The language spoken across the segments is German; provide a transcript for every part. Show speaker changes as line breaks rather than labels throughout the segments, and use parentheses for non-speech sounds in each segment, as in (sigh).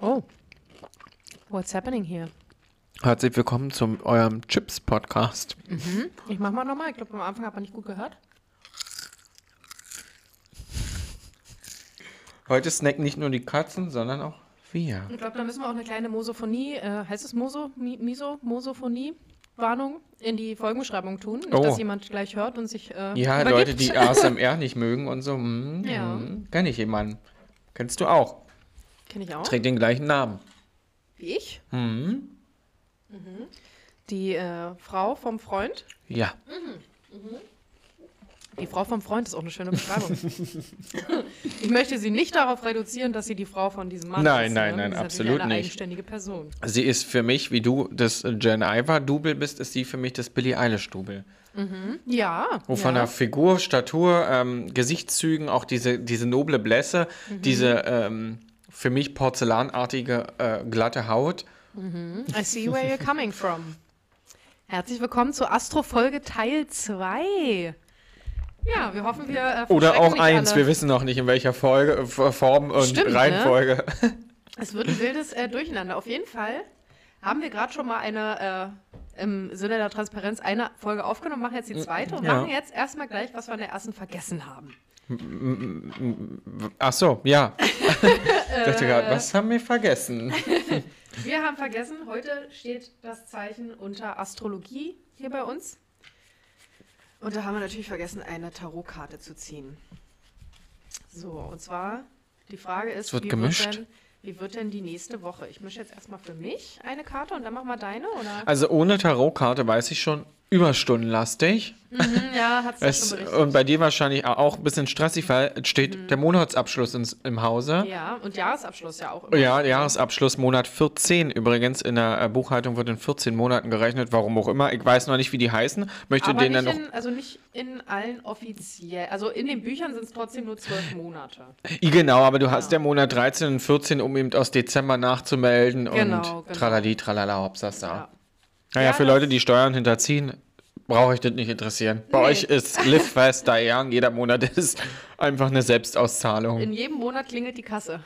Oh. What's happening here?
Herzlich willkommen zum eurem Chips-Podcast.
Ich mach mal nochmal. Ich glaube, am Anfang hat man nicht gut gehört.
Heute snacken nicht nur die Katzen, sondern auch wir.
Ich glaube, da müssen wir auch eine kleine Mosophonie, äh, heißt es Moso, Mi, Miso, Mosophonie? Warnung in die Folgenbeschreibung tun. Nicht,
Oh.
dass jemand gleich hört und sich. Äh,
Ja,
übergibt.
Leute, die ASMR (laughs) nicht mögen und so. Mm,
Ja.
mm, Kenn ich jemanden. Kennst du auch.
Kenn ich auch.
Trägt den gleichen Namen.
Wie ich.
Mhm.
Die äh, Frau vom Freund.
Ja.
Die Frau vom Freund ist auch eine schöne Beschreibung. (laughs) ich möchte sie nicht darauf reduzieren, dass sie die Frau von diesem Mann
Nein,
ist.
nein,
ne?
nein,
ist
absolut
eine
nicht.
eigenständige Person.
Sie ist für mich, wie du das Jen Iver-Double bist, ist sie für mich das Billie Eilish-Double.
Ja.
Wo
ja.
von der Figur, Statur, ähm, Gesichtszügen, auch diese, diese noble Blässe,
Mhm.
diese ähm, für mich porzellanartige äh, glatte Haut.
I see where you're coming from. Herzlich willkommen zur Astro-Folge Teil 2. Ja, wir hoffen, wir äh,
Oder auch eins,
alle.
wir wissen noch nicht in welcher Folge, äh, Form und
Stimmt, ne?
Reihenfolge. (laughs)
Es wird ein wildes äh, Durcheinander. Auf jeden Fall haben wir gerade schon mal eine, äh, im Sinne der Transparenz, eine Folge aufgenommen, machen jetzt die zweite und
Ja.
machen jetzt erstmal gleich, was wir in der ersten vergessen haben.
Ach so, ja. (laughs) ich dachte gerade, was haben wir vergessen? (laughs)
Wir haben vergessen, heute steht das Zeichen unter Astrologie hier bei uns. Und da haben wir natürlich vergessen, eine Tarotkarte zu ziehen. So, und zwar die Frage ist,
wird
wie,
gemischt.
Wird denn, wie wird denn die nächste Woche? Ich mische jetzt erstmal für mich eine Karte und dann machen wir deine, oder?
Also ohne Tarotkarte weiß ich schon, überstundenlastig.
Mhm, ja, hat es schon berichtet.
und bei dir wahrscheinlich auch ein bisschen stressig, weil steht der Monatsabschluss ins, im Hause.
Ja, und Jahresabschluss ja auch immer.
Ja, Jahresabschluss Monat 14 übrigens. In der äh, Buchhaltung wird in 14 Monaten gerechnet, warum auch immer. Ich weiß noch nicht, wie die heißen. Möchte
Aber nicht
dann noch.
in, also nicht in allen offiziell. Also in den Büchern sind es trotzdem nur zwölf Monate.
Genau, aber du hast der Monat 13 und 14, um eben aus Dezember nachzumelden
Genau,
und
genau.
tralali, tralala, hopsas da.
Ja.
Naja,
Ja,
für Leute, die Steuern hinterziehen, brauche ich das nicht interessieren. Bei
Nee.
euch ist (laughs) Live Fast Die Young, jeder Monat ist einfach eine Selbstauszahlung.
In jedem Monat klingelt die Kasse.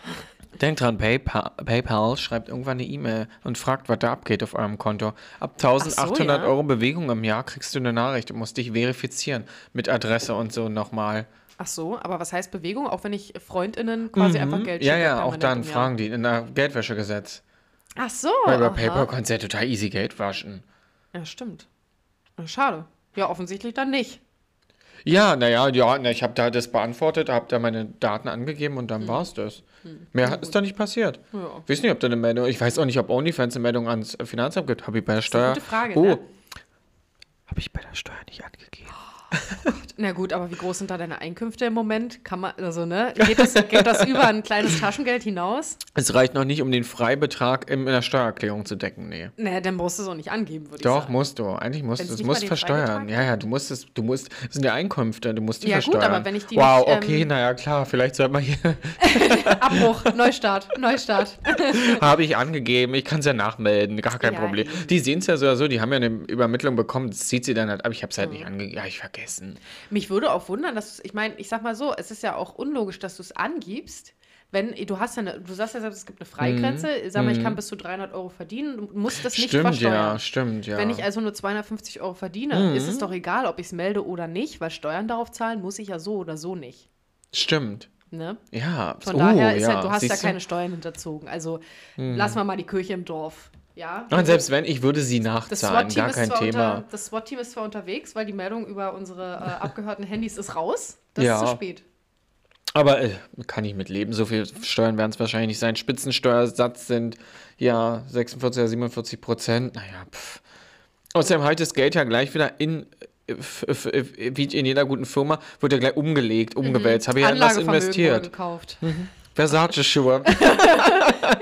Denkt dran, PayPal, PayPal schreibt irgendwann eine E-Mail und fragt, was da abgeht auf eurem Konto. Ab 1800
ja.
Euro Bewegung im Jahr kriegst du eine Nachricht und musst dich verifizieren mit Adresse und so nochmal.
Ach so, aber was heißt Bewegung? Auch wenn ich FreundInnen quasi einfach Geld
Mhm. Ja,
schicke
ja, auch dann fragen die in der Geldwäschegesetz.
Ach so.
Weil über. PayPal kannst du ja total easy Geld waschen.
Ja, stimmt. Ja, Schade. Ja, offensichtlich dann nicht.
Ja, naja, ja, na, ich habe da das beantwortet, habe da meine Daten angegeben und dann war's das. Mehr ist da nicht passiert.
Hm. Ja.
Ich weiß nicht, ob da eine Meldung, ich weiß auch nicht, ob OnlyFans eine Meldung ans Finanzamt gibt. Habe ich bei der
eine
Steuer.
gute Frage,
oh,
ne?
habe ich bei der Steuer nicht angegeben. (laughs)
Na gut, aber wie groß sind da deine Einkünfte im Moment? Kann man, also, ne? Geht das, geht das über ein kleines Taschengeld hinaus?
Es reicht noch nicht, um den Freibetrag in der Steuererklärung zu decken, nee.
Naja, dann brauchst du es auch nicht angeben, würde ich
Doch,
sagen.
musst du. Eigentlich musst
Wenn's
du. Es
nicht
musst versteuern. Ja, ja, du musst es, du musst, das sind ja Einkünfte, du musst die
Ja, gut,
versteuern.
aber wenn ich die
wow,
nicht,
okay,
ähm,
naja, klar, vielleicht sollte man hier, (laughs)
Abbruch, Neustart, Neustart. (laughs)
habe ich angegeben, ich kann es ja nachmelden, gar kein
Ja,
Problem.
eben.
Die sehen es ja so oder so, die haben ja eine Übermittlung bekommen, das zieht sie dann halt, aber ich habe es halt
Mhm.
nicht angegeben, ja, ich vergessen.
Mich würde auch wundern, dass du, ich meine, ich sag mal so, es ist ja auch unlogisch, dass du es angibst. Wenn du hast ja eine, du sagst ja selbst, es gibt eine Freigrenze. Sag mal, ich kann bis zu 300 Euro verdienen. Du musst das nicht
Mhm. stimmt,
versteuern.
ja, stimmt, ja.
Wenn ich also nur 250 Euro verdiene, ist
Mhm.
es doch egal, ob ich es melde oder nicht, weil Steuern darauf zahlen muss ich ja so oder so nicht.
stimmt.
Ne?
Ja,
Von
oh,
daher ist
ja.
ja, du hast ja
du?
keine Steuern hinterzogen. Also lassen wir mal die Kirche im Dorf. Ja.
Und selbst wenn, ich würde sie
das
nachzahlen,
SWAT-Team
gar kein Thema.
unter, das SWAT-Team ist zwar unterwegs, weil die Meldung über unsere äh, (laughs) abgehörten Handys ist raus. Das
Ja.
ist zu spät.
Aber äh, kann ich mit leben. So viel Steuern werden es wahrscheinlich nicht sein. Spitzensteuersatz sind ja 46 oder 47 Prozent. Naja, pff. Außerdem halt das Geld ja gleich wieder in, äh, f- wie in jeder guten Firma, wird ja gleich umgelegt, umgewälzt. Habe ich ja in was
Mhm. Anlagevermögen wurde
investiert.
gekauft.
Versace-Schuhe. (laughs)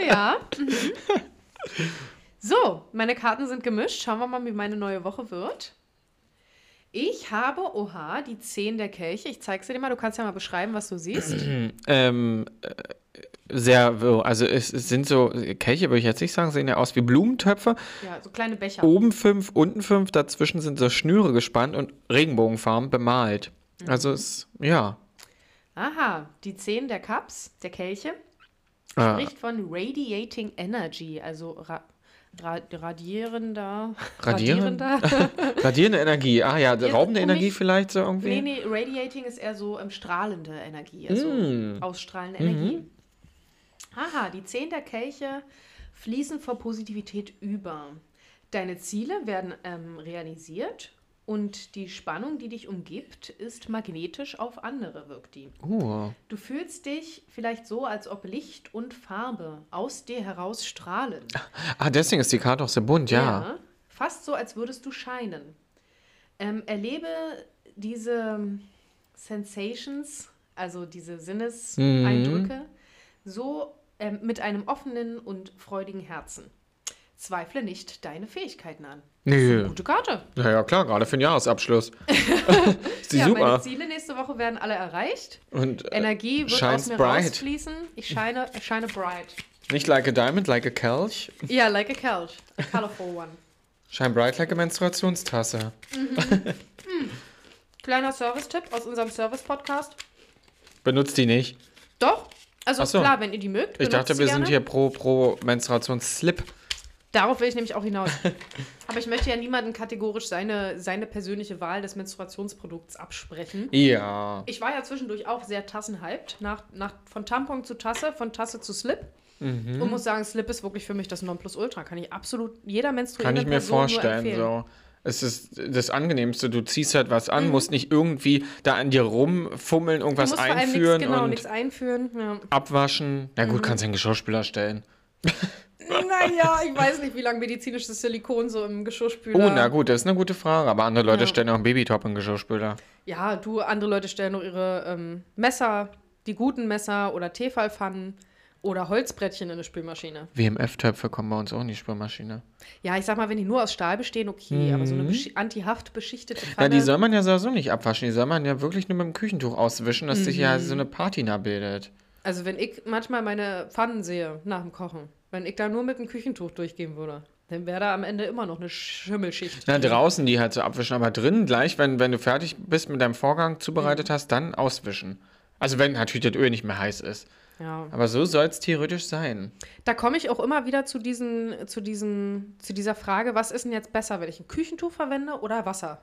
Ja. Mhm. (laughs) So, meine Karten sind gemischt. Schauen wir mal, wie meine neue Woche wird. Ich habe, oha, die 10 der Kelche. Ich zeige sie dir mal. Du kannst ja mal beschreiben, was du siehst. (clears throat)
ähm, äh, sehr, also es, es sind so, Kelche würde ich jetzt nicht sagen, sehen ja aus wie Blumentöpfe.
Ja, so kleine Becher.
Oben fünf, unten fünf, dazwischen sind so Schnüre gespannt und Regenbogenfarben bemalt. Also es, ja.
Aha, die 10 der Cups, der Kelche.
Ah.
spricht von Radiating Energy, also ra radierender.
Radieren?
radierender. (laughs)
Radierende Energie. Ah ja,
Ja,
raubende Energie
mich-
vielleicht so irgendwie.
nee, nee, Radiating ist eher so ähm, strahlende Energie, also
Mm.
ausstrahlende Energie. Haha, die zehn der Kelche fließen vor Positivität über. Deine Ziele werden ähm, realisiert und die Spannung, die dich umgibt, ist magnetisch auf andere, wirkt die.
Uh.
Du fühlst dich vielleicht so, als ob Licht und Farbe aus dir heraus strahlen.
Ah, deswegen ist die Karte auch so bunt, ja.
Fast so, als würdest du scheinen. Ähm, erlebe diese Sensations, also diese Sinneseindrücke, so ähm, mit einem offenen und freudigen Herzen. Zweifle nicht deine Fähigkeiten an.
Nö.
Gute Karte.
Ja, ja, klar, gerade für den Jahresabschluss. (laughs) ist die
ja, meine
super.
Ziele nächste Woche werden alle erreicht.
Und äh,
Energie wird aus mir
bright.
rausfließen. Ich scheine, ich scheine bright.
nicht like a diamond, like a Kelch.
Ja, like a Kelch. A colorful one. (laughs)
Shine bright like a Menstruationstasse. (laughs)
Kleiner Service-Tipp aus unserem Service-Podcast.
Benutzt die nicht.
Doch. Also
so.
klar, wenn ihr die mögt.
Ich dachte, wir
gerne.
sind hier pro, pro Menstruationsslip.
Darauf will ich nämlich auch hinaus. (laughs) Aber ich möchte ja niemandem kategorisch seine, seine persönliche Wahl des Menstruationsprodukts absprechen.
Ja.
Ich war ja zwischendurch auch sehr tassenhyped. Nach, nach, von Tampon zu Tasse, von Tasse zu Slip.
Mhm.
Und muss sagen, Slip ist wirklich für mich das Nonplusultra. Kann ich absolut jeder
Kann
menstruierende
ich mir
Person
vorstellen. So. Es ist das Angenehmste. Du ziehst halt was
Mhm.
an, musst nicht irgendwie da an dir rumfummeln, irgendwas einführen
nichts, genau,
und
nichts einführen. Ja.
abwaschen. Na
Mhm.
gut, kannst du einen Geschirrspüler stellen. (laughs)
naja, ich weiß nicht, wie lange medizinisches Silikon so im Geschirrspüler.
Oh, na gut, das ist eine gute Frage. Aber andere Leute
Ja.
stellen auch einen Babytop in den Geschirrspüler.
Ja, du, andere Leute stellen noch ihre ähm, Messer, die guten Messer oder Tefalpfannen oder Holzbrettchen in eine Spülmaschine.
WMF-Töpfe kommen bei uns auch in die Spülmaschine.
Ja, ich sag mal, wenn die nur aus Stahl bestehen, okay, aber so eine beschi- antihaft beschichtete
Ja,
Pfanne.
die soll man ja sowieso nicht abwaschen. Die soll man ja wirklich nur mit dem Küchentuch auswischen, dass sich
Mhm.
ja so eine Patina bildet.
also wenn ich manchmal meine Pfannen sehe nach dem Kochen, wenn ich da nur mit dem Küchentuch durchgehen würde, dann wäre da am Ende immer noch eine Schimmelschicht.
Na, draußen die halt so abwischen, aber drin gleich, wenn, wenn du fertig bist mit deinem Vorgang
Mhm.
zubereitet hast, dann auswischen. Also wenn natürlich das Öl nicht mehr heiß ist.
Ja.
Aber so soll es theoretisch sein.
Da komme ich auch immer wieder zu, diesen, zu, diesen, zu dieser Frage, was ist denn jetzt besser, wenn ich ein Küchentuch verwende oder Wasser?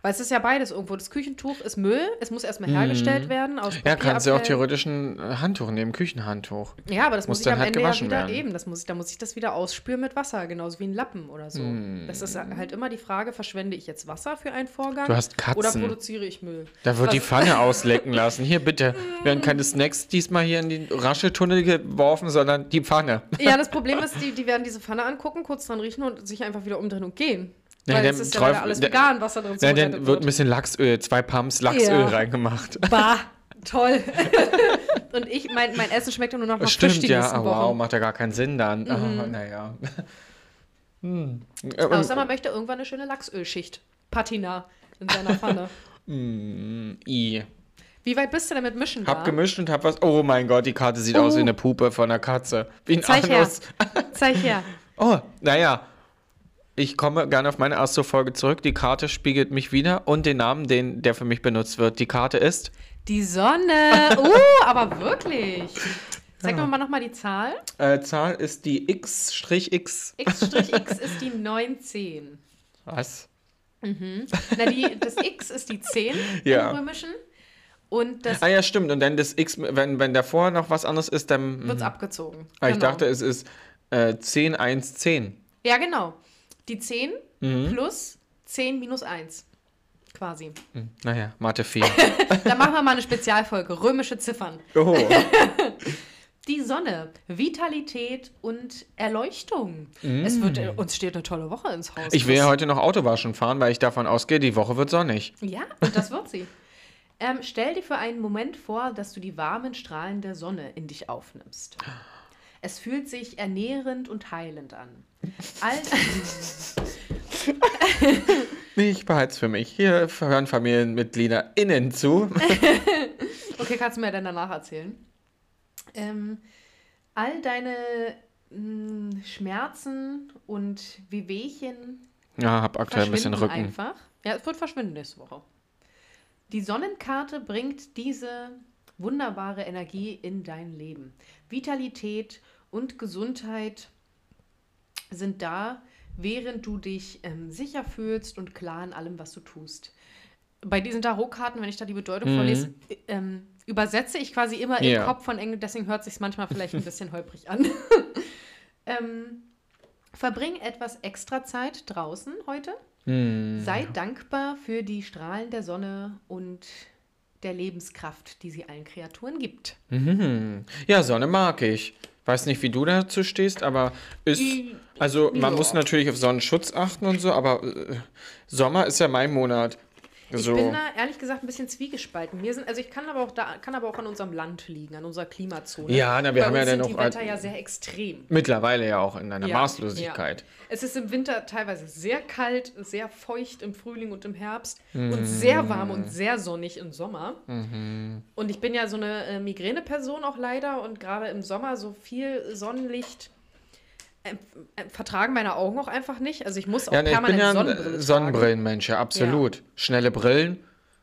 Weil es ist ja beides irgendwo. Das Küchentuch ist Müll, es muss erstmal hergestellt werden aus
Mhm. Ja, kannst du auch theoretisch ein äh, Handtuch nehmen, Küchenhandtuch.
Ja, aber das
Muss
muss, ich
dann
am
halt
Ende ja
gewaschen
wieder
werden.
eben. Das muss ich, da muss ich das wieder ausspülen mit Wasser, genauso wie ein Lappen oder so. Das ist halt immer die Frage, verschwende ich jetzt Wasser für einen Vorgang?
Du hast
Oder
Katzen.
produziere ich Müll?
Da wird die
Was-
Pfanne (laughs) auslecken lassen. Hier bitte. Werden keine Snacks diesmal hier in den Rascheltunnel geworfen, sondern die Pfanne.
Ja, das Problem ist, die, die werden diese Pfanne angucken, kurz dran riechen und sich einfach wieder umdrehen und gehen.
Ja,
Weil es ist ja leider alles vegan, was da drin
Ja, dann wird ein bisschen Lachsöl, zwei Pumps Lachsöl
Ja.
reingemacht. (laughs)
Bah, toll. (laughs) und ich, mein, mein Essen schmeckt ja nur noch nach
Stimmt,
Fisch die
ja.
nächsten
Oh,
Wochen. Mhm.
wow, macht ja gar keinen Sinn dann. Oh, naja. (laughs) Hm.
Außer man möchte irgendwann eine schöne Lachsölschicht. Patina in seiner Pfanne.
Ähm, I.
Wie weit bist du denn mit Mischen
Hab
da?
gemischt und hab was. Oh mein Gott, die Karte sieht aus wie eine Puppe von einer Katze. Wie ein
Zeig her. Zeig her.
Oh, naja. Ich komme gerne auf meine erste Folge zurück. Die Karte spiegelt mich wieder und den Namen, den, der für mich benutzt wird. Die Karte ist
Die Sonne. (laughs) Uh, aber wirklich. Sag
Ja.
mal nochmal die Zahl.
äh, Zahl ist die X-X.
X' X ist die 19.
Was?
Na, die, das X ist die 10
Ja.
im Römischen. Und das
Ah ja, stimmt. Und dann das X, wenn, wenn davor noch was anderes ist, dann.
wird
mhm.
abgezogen.
Ah, Ich
Genau.
dachte, es ist äh, 10, 1, 10.
Ja, genau. Die 10
Mhm.
plus 10 minus 1. Quasi.
Hm, Naja, Mathe 4. (laughs)
Da machen wir mal eine Spezialfolge. Römische Ziffern.
oh. (laughs)
Die Sonne, Vitalität und Erleuchtung. Es wird, äh, uns steht eine tolle Woche ins Haus.
Mm. Ich will ja heute noch Autowaschen fahren, weil ich davon ausgehe, die Woche wird sonnig.
Ja, und das wird sie. Ähm, stell dir für einen Moment vor, dass du die warmen Strahlen der Sonne in dich aufnimmst. (gasps) Es fühlt sich ernährend und heilend an. All,
ich behalte es für mich. Hier hören Familienmitglieder innen zu. (laughs)
okay, kannst du mir dann danach erzählen. Ähm, all deine mh, Schmerzen und Wehwehchen
Ja, hab aktuell ein bisschen Rücken.
einfach. Ja, es wird verschwinden nächste Woche. Die Sonnenkarte bringt diese wunderbare Energie in dein Leben. Vitalität und Gesundheit sind da, während du dich ähm, sicher fühlst und klar in allem, was du tust. Bei diesen Tarotkarten, wenn ich da die Bedeutung
Mhm.
vorlese, äh, ähm, übersetze ich quasi immer
Ja.
im Kopf von Englisch, deswegen hört sich manchmal vielleicht ein bisschen holprig an. (laughs) ähm, verbring etwas extra Zeit draußen heute.
Hm.
Sei dankbar für die Strahlen der Sonne und der Lebenskraft, die sie allen Kreaturen gibt.
Mhm. Ja, Sonne mag ich. Weiß nicht, wie du dazu stehst, aber ist.
I-
Also, man
ja.
muss natürlich auf Sonnenschutz achten und so, aber äh, Sommer ist ja mein Monat. So.
Ich bin da ehrlich gesagt ein bisschen zwiegespalten. Wir sind, also ich kann aber auch da, kann aber auch an unserem Land liegen, an unserer Klimazone.
Ja, na, wir
Bei
haben ja dann
sind die Wetter ja sehr extrem.
Mittlerweile ja auch in einer
Ja,
Maßlosigkeit.
Ja. Es ist im Winter teilweise sehr kalt, sehr feucht im Frühling und im Herbst
Mhm.
und sehr warm und sehr sonnig im Sommer. Und ich bin ja so eine äh, Migräne-Person auch leider und gerade im Sommer so viel Sonnenlicht vertragen meine Augen auch einfach nicht. Also ich muss auch
Ja, ne, ich bin
permanent
ja
Sonnenbrille
ein. Sonnenbrillenmensch, ja, absolut. Schnelle Brillen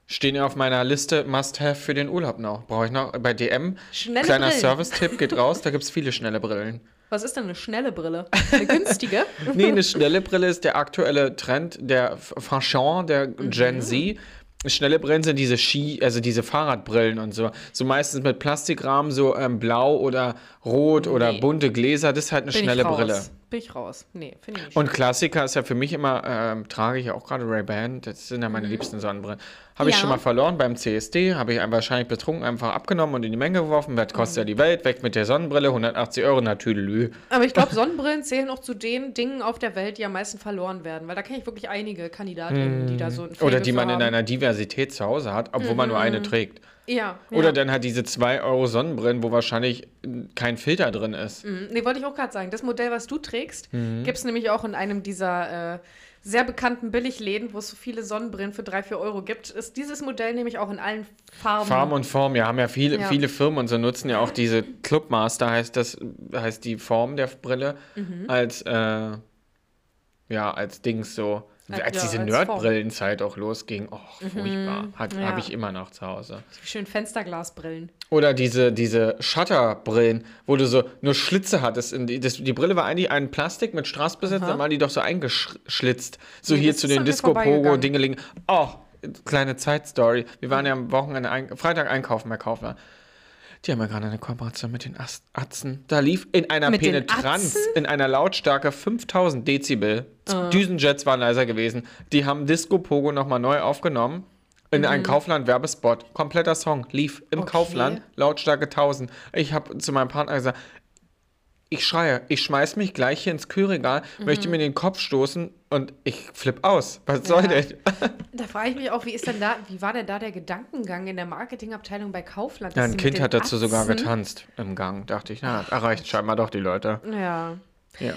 stehen ja auf meiner Liste Must-Have für den Urlaub noch. Brauche ich noch bei DM.
Schnelle
Kleiner. Service-Tipp geht raus, da gibt es viele schnelle Brillen.
Was ist denn eine schnelle Brille? Eine günstige? (laughs)
Nee, eine schnelle Brille ist der aktuelle Trend der F- Fashion, der
Mhm.
Gen Z. Schnelle Brillen sind diese Ski, also diese Fahrradbrillen und so. So meistens mit Plastikrahmen, so ähm, blau oder rot oder
Nee.
bunte Gläser. Das ist halt eine
Bin
schnelle
ich raus.
Brille.
Bin ich raus. Nee, finde ich nicht.
Und Klassiker ist ja für mich immer, ähm, trage ich ja auch gerade Ray-Ban, das sind ja meine liebsten Sonnenbrillen. Habe ich
Mhm. Ja.
schon mal verloren beim CSD, habe ich einen wahrscheinlich betrunken einfach abgenommen und in die Menge geworfen. Was kostet ja
Mhm.
die Welt? Weg mit der Sonnenbrille, 180 Euro, natürlich.
Aber ich glaube, (laughs) Sonnenbrillen zählen auch zu den Dingen auf der Welt, die am meisten verloren werden. Weil da kenne ich wirklich einige Kandidatinnen, die da so ein
Hm. Oder die man
für
in
haben.
einer Diversität zu Hause hat, obwohl man nur eine trägt.
Ja.
Oder
ja.
dann halt diese 2 Euro Sonnenbrillen, wo wahrscheinlich kein Filter drin ist.
Mhm. Nee, wollte ich auch gerade sagen. Das Modell, was du trägst,
Mhm.
gibt es nämlich auch in einem dieser äh, sehr bekannten Billigläden, wo es so viele Sonnenbrillen für 3, 4 Euro gibt. Ist dieses Modell nämlich auch in allen Farben.
Farben und Form, ja, haben ja viele,
Ja.
viele Firmen und so nutzen ja auch diese Clubmaster, heißt das, heißt die Form der Brille,
Mhm.
als, äh, ja, als Dings so.
Als- ja,
diese
als
Nerdbrillenzeit auch losging, oh, furchtbar. Hat,
Mhm. Ja.
Habe ich immer noch zu Hause.
Schön Fensterglasbrillen.
Oder diese, diese Shutterbrillen, wo du so nur Schlitze hattest. Die, das, die Brille war eigentlich ein Plastik mit Straß besetzt,
Aha.
dann waren die doch so eingeschlitzt. So
Nee,
hier zu den
an mir
Disco-Pogo,
vorbeigegangen.
Dingeling. Oh, kleine Zeitstory. Wir waren ja am Wochenende, ein, Freitag einkaufen bei Kaufland. Die haben ja gerade eine Kooperation mit den Ast Atzen. Da lief in einer
Mit
Penetranz, in einer Lautstärke 5000 Dezibel.
Ah.
Düsenjets waren leiser gewesen. Die haben Disco Pogo nochmal neu aufgenommen. In einen Kaufland-Werbespot. Kompletter Song. Lief im
Mhm. Okay.
Kaufland. Lautstärke 1000. Ich habe zu meinem Partner gesagt, ich schreie, ich schmeiß mich gleich hier ins Kühlregal,
Mhm.
möchte mir den Kopf stoßen und ich flipp aus. Was soll
Ja.
denn?
Da frage ich mich auch, wie ist denn da, wie war denn da der Gedankengang in der Marketingabteilung bei Kaufland?
Ja, ein Kind hat dazu sogar
Atzen-
getanzt im Gang. Dachte ich, na, erreicht scheinbar doch die Leute.
Ja.
Ja.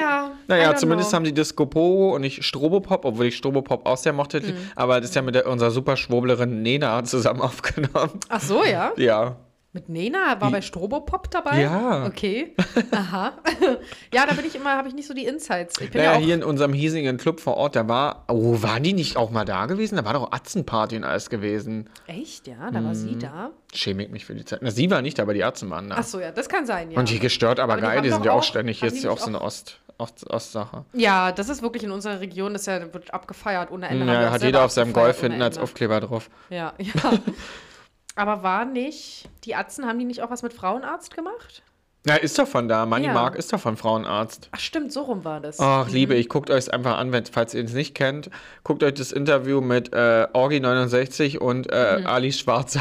Ja.
Naja, zumindest
know.
haben die Disco Pogo und nicht Strobopop, obwohl ich Strobopop auch sehr mochte.
Mhm.
Aber das ist ja mit der, unserer Superschwurblerin Nena zusammen (laughs) aufgenommen.
Ach so, ja.
Ja.
Mit Nena war bei Strobopop dabei?
Ja.
Okay. (laughs) Aha. (laughs) ja, da bin ich immer, habe ich nicht so die Insights. Ich
Naja,
ja
hier in unserem hiesigen Club vor Ort, da war, oh, waren die nicht auch mal da gewesen? Da war doch Atzenparty und alles gewesen.
Echt, ja, da war
Mhm.
sie da.
Schäme ich mich für die Zeit. Na, sie war nicht, aber die Atzen waren da.
Ach so, ja, das kann sein, ja.
Und die gestört, aber,
Aber die
geil,
haben
die, sind ja auch
auch-
ständig. Hier ist
die
ja auch so eine Ost, Ost, Ostsache.
ja, das ist wirklich in unserer Region, das ja, wird abgefeiert ohne Ende. Wir
Ja, hat jeder auf seinem Golf hinten als. Aufkleber drauf.
Ja, (laughs) ja. Aber war nicht, die Atzen, haben die nicht auch was mit Frauenarzt gemacht?
Ja, ist doch von da. Money
Ja.
Mark ist doch von Frauenarzt.
Ach stimmt, so rum war das.
Ach, Liebe, ich guckt euch es einfach an, wenn, falls ihr es nicht kennt. Guckt euch das Interview mit äh, Orgi69 und äh,
Mhm.
Ali Schwarzer.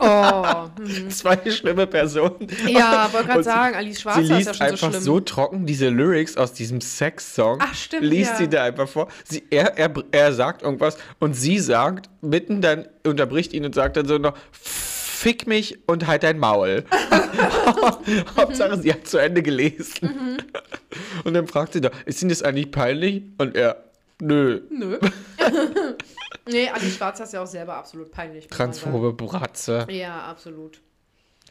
Oh, (laughs) hm.
Zwei schlimme Personen.
Ja, wollte gerade sagen, Alice Schwarzer
Sie
ist
liest
ja schon
einfach
so
so, trocken diese Lyrics aus diesem Sex-Song.
Ach, stimmt,
Liest
ja.
sie da einfach vor. Sie, er, er, er sagt irgendwas und sie sagt, mitten dann unterbricht ihn und sagt dann so noch, fick mich und halt dein Maul. (laughs) (laughs) Hauptsache, sie hat zu Ende gelesen. Und dann fragt sie doch, ist Ihnen das eigentlich peinlich? Und er, nö,
Nö. (laughs) nee, Alice Schwarzer ist ja auch selber absolut peinlich.
transphobe Bratze.
Ja, absolut.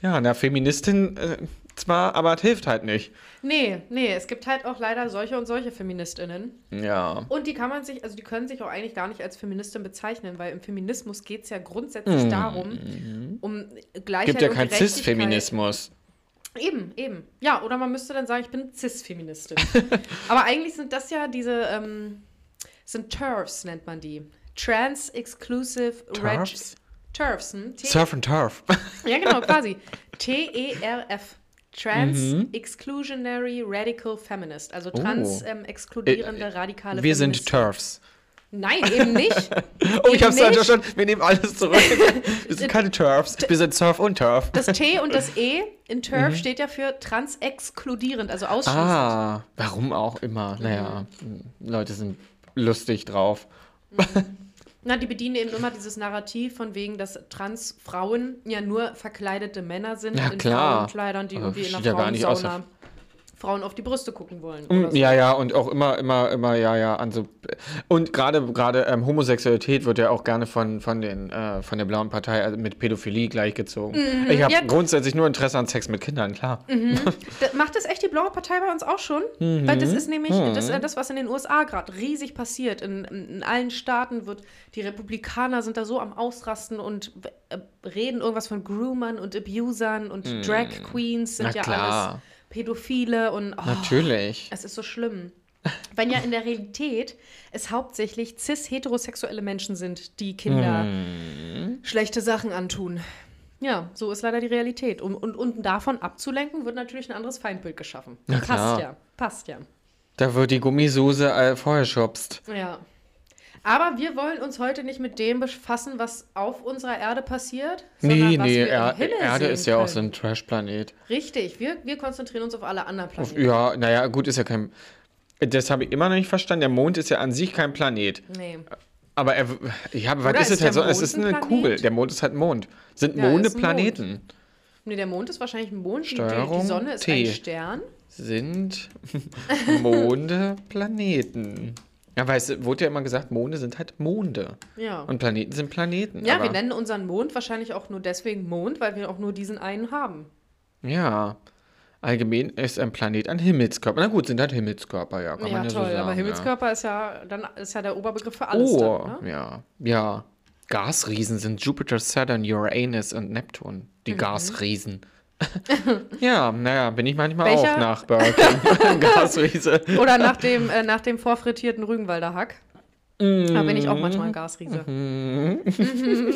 Ja, na, Feministin äh, zwar, aber es hilft halt nicht.
Nee, nee, es gibt halt auch leider solche und solche Feministinnen.
Ja.
Und die kann man sich, also die können sich auch eigentlich gar nicht als Feministin bezeichnen, weil im Feminismus geht es ja grundsätzlich darum, um Gleichheit
Gibt ja keinen. Cis-Feminismus.
Eben, eben. Ja, oder man müsste dann sagen, ich bin Cis-Feministin. (laughs) Aber eigentlich sind das ja diese, ähm, sind TERFs nennt man die. Trans-Exclusive
TERFs?
TERFs, hm? T
Surf and Turf. (laughs)
ja, genau, quasi. (laughs) T-E-R-F. Trans
Mhm.
Exclusionary Radical Feminist, also
Oh.
trans ähm, exkludierende radikale
Wir
Feministin.
sind Turfs.
Nein, eben nicht. (laughs)
Oh, ich
Eben
hab's falsch
nicht.
verstanden. Wir nehmen alles zurück. (laughs) Wir sind keine Turfs. Wir sind Surf und Turf.
Das T und das E in TERF steht ja für trans-exkludierend, also ausschließend.
Mhm. Ah, warum auch immer. Naja, Leute sind lustig drauf. (laughs)
Na, die bedienen eben immer dieses Narrativ von wegen, dass Transfrauen ja nur verkleidete Männer sind
Ja,
in
klar.
Frauenkleidern, die irgendwie in der
ja gar nicht
Frauensauna
außer-
Frauen auf die Brüste gucken wollen.
Mm,
so.
Ja, ja, und auch immer, immer, immer, ja, ja, an so. Und gerade, gerade ähm, Homosexualität wird ja auch gerne von, von, den, äh, von der Blauen Partei also mit Pädophilie gleichgezogen. Ich habe
Ja.
grundsätzlich nur Interesse an Sex mit Kindern, klar. (laughs)
Da- Macht das echt die Blaue Partei bei uns auch schon?
Mhm.
Weil das ist nämlich das, äh, das, was in den USA gerade riesig passiert. In, in, allen Staaten wird, die Republikaner sind da so am Ausrasten und äh, reden irgendwas von Groomern und Abusern und Drag Queens sind
Mhm. Na
ja
klar.
alles Pädophile und oh,
Natürlich.
es ist so schlimm. Wenn ja in der Realität es hauptsächlich cis-heterosexuelle Menschen sind, die Kinder
Mhm.
schlechte Sachen antun. Ja, so ist leider die Realität. Um, und, und davon abzulenken, wird natürlich ein anderes Feindbild geschaffen.
Na klar.
Passt ja, passt ja.
Da wird die Gummisoße äh, vorher schubst.
Ja. Aber wir wollen uns heute nicht mit dem befassen, was auf unserer Erde passiert. sondern
Nee,
was
nee,
wir im
er
Himmel
Erde
sehen
ist ja auch so
können.
ein Trash-Planet.
Richtig, wir, wir konzentrieren uns auf alle anderen
Auf-
Planeten.
Ja, naja, gut, ist ja kein. Das habe ich immer noch nicht verstanden. Der Mond ist ja an sich kein Planet.
Nee.
Aber er, ja, aber was ist
ist
es halt so? Es ist
Mond
eine
ein
Kugel. Der Mond ist halt ein Mond. Sind
Ja,
Monde Planeten?
Nee, der Mond ist wahrscheinlich ein Mond. Die, die,
Steuerung
die Sonne ist
T.
ein Stern.
Sind (laughs) Monde Planeten? Ja, weißt du, wurde ja immer gesagt, Monde sind halt Monde.
Ja.
Und Planeten sind Planeten.
ja, wir nennen unseren Mond wahrscheinlich auch nur deswegen Mond, weil wir auch nur diesen einen haben.
Ja. Allgemein ist ein Planet ein Himmelskörper. Na gut, sind halt Himmelskörper, ja. Kann
ja,
man ja
toll,
so sagen.
aber
ja.
Himmelskörper ist ja dann ist ja der Oberbegriff für alles
Oh,
dann, ne?
ja. Ja. Gasriesen sind Jupiter, Saturn, Uranus und Neptun. Die
Mhm.
Gasriesen. Ja, naja, bin ich manchmal
Welcher-
auch nach Burger King. (laughs) (laughs) Gasriese.
Oder nach dem, äh, nach dem vorfrittierten Rügenwalder Hack. Da bin ich auch manchmal ein
Mhm.
Gasriese. Mhm. (laughs)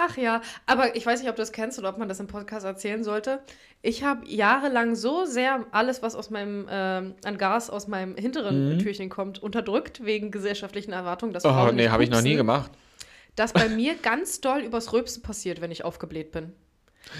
Ach ja, aber ich weiß nicht, ob du das kennst oder ob man das im Podcast erzählen sollte. Ich habe jahrelang so sehr alles, was aus meinem ähm, an Gas aus meinem hinteren Türchen kommt, unterdrückt wegen gesellschaftlichen Erwartungen. Dass
Mhm. Oh,
Frauen
nee, habe ich noch nie gemacht.
Dass bei mir ganz doll übers Rülpsen passiert, wenn ich aufgebläht bin.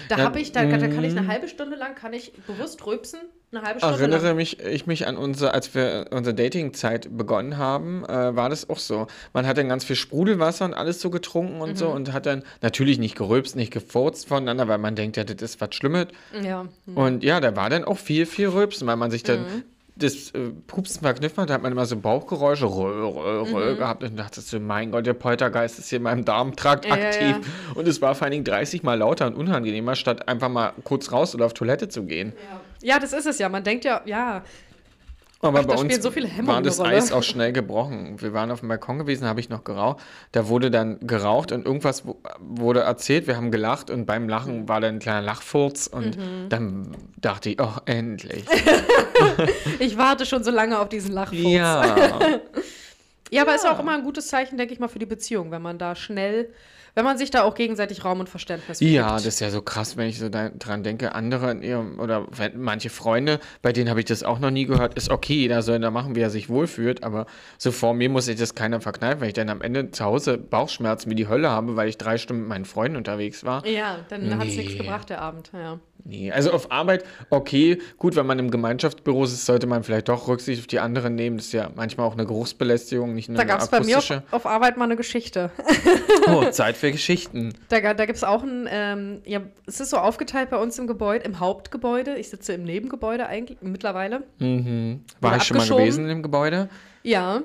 Da
Ja,
habe ich, da, da kann ich eine
mm.
halbe Stunde lang, kann ich bewusst rülpsen, eine halbe Stunde
Erinnere
lang.
mich, ich mich an unsere, als wir unsere Dating-Zeit begonnen haben, äh, war das auch so. Man hat dann ganz viel Sprudelwasser und alles so getrunken und
Mhm.
so und hat dann natürlich nicht gerülpst, nicht gefurzt voneinander, weil man denkt, ja, das ist was Schlimmes.
Ja.
Und ja, da war dann auch viel, viel Rülpsen, weil man sich dann
Mhm.
Das äh, Pupsen verkniffen hat, da hat man immer so Bauchgeräusche rö, rö, rö
Mhm.
gehabt und dachte so, mein Gott, der Poltergeist ist hier in meinem Darmtrakt
Ja, ja,
aktiv.
ja.
Und es war vor allen Dingen 30 Mal lauter und unangenehmer, statt einfach mal kurz raus oder auf Toilette zu gehen.
Ja, das ist es ja. Man denkt ja, ja,
Aber
Ach,
bei uns
so
war das. Eis auch schnell gebrochen. Wir waren auf dem Balkon gewesen, habe ich noch geraucht. Da wurde dann geraucht und irgendwas wu- wurde erzählt. Wir haben gelacht und beim Lachen war dann ein kleiner Lachfurz und
Mhm.
dann dachte ich, oh, endlich. (laughs)
ich warte schon so lange auf diesen Lachfurz.
ja. (laughs)
Ja, aber ist ja auch immer ein gutes Zeichen, denke ich mal, für die Beziehung, wenn man da schnell, wenn man sich da auch gegenseitig Raum und Verständnis
Ja,
gibt.
das ist ja so krass, wenn ich so da, dran denke. Andere in ihrem, oder manche Freunde, bei denen habe ich das auch noch nie gehört. Ist okay, jeder soll da machen, wie er sich wohlfühlt. Aber so vor mir muss sich das keiner verkneifen, weil ich dann am Ende zu Hause Bauchschmerzen wie die Hölle habe, weil ich drei Stunden mit meinen Freunden unterwegs war.
Ja, dann hat es nichts
Nee.
gebracht, der Abend. Ja.
Nee, also auf Arbeit, okay, gut, wenn man im Gemeinschaftsbüro ist, sollte man vielleicht doch Rücksicht auf die anderen nehmen. Das ist ja manchmal auch eine Geruchsbelästigung, nicht nur
Da
eine
gab es bei mir auf,
akustische.
auf Arbeit mal eine Geschichte.
Oh, Zeit für Geschichten.
Da, da gibt es auch ein, ähm, ja, es ist so aufgeteilt bei uns im Gebäude, im Hauptgebäude. Ich sitze im Nebengebäude eigentlich mittlerweile.
Mhm. War ich schon mal gewesen im Gebäude?
Ja.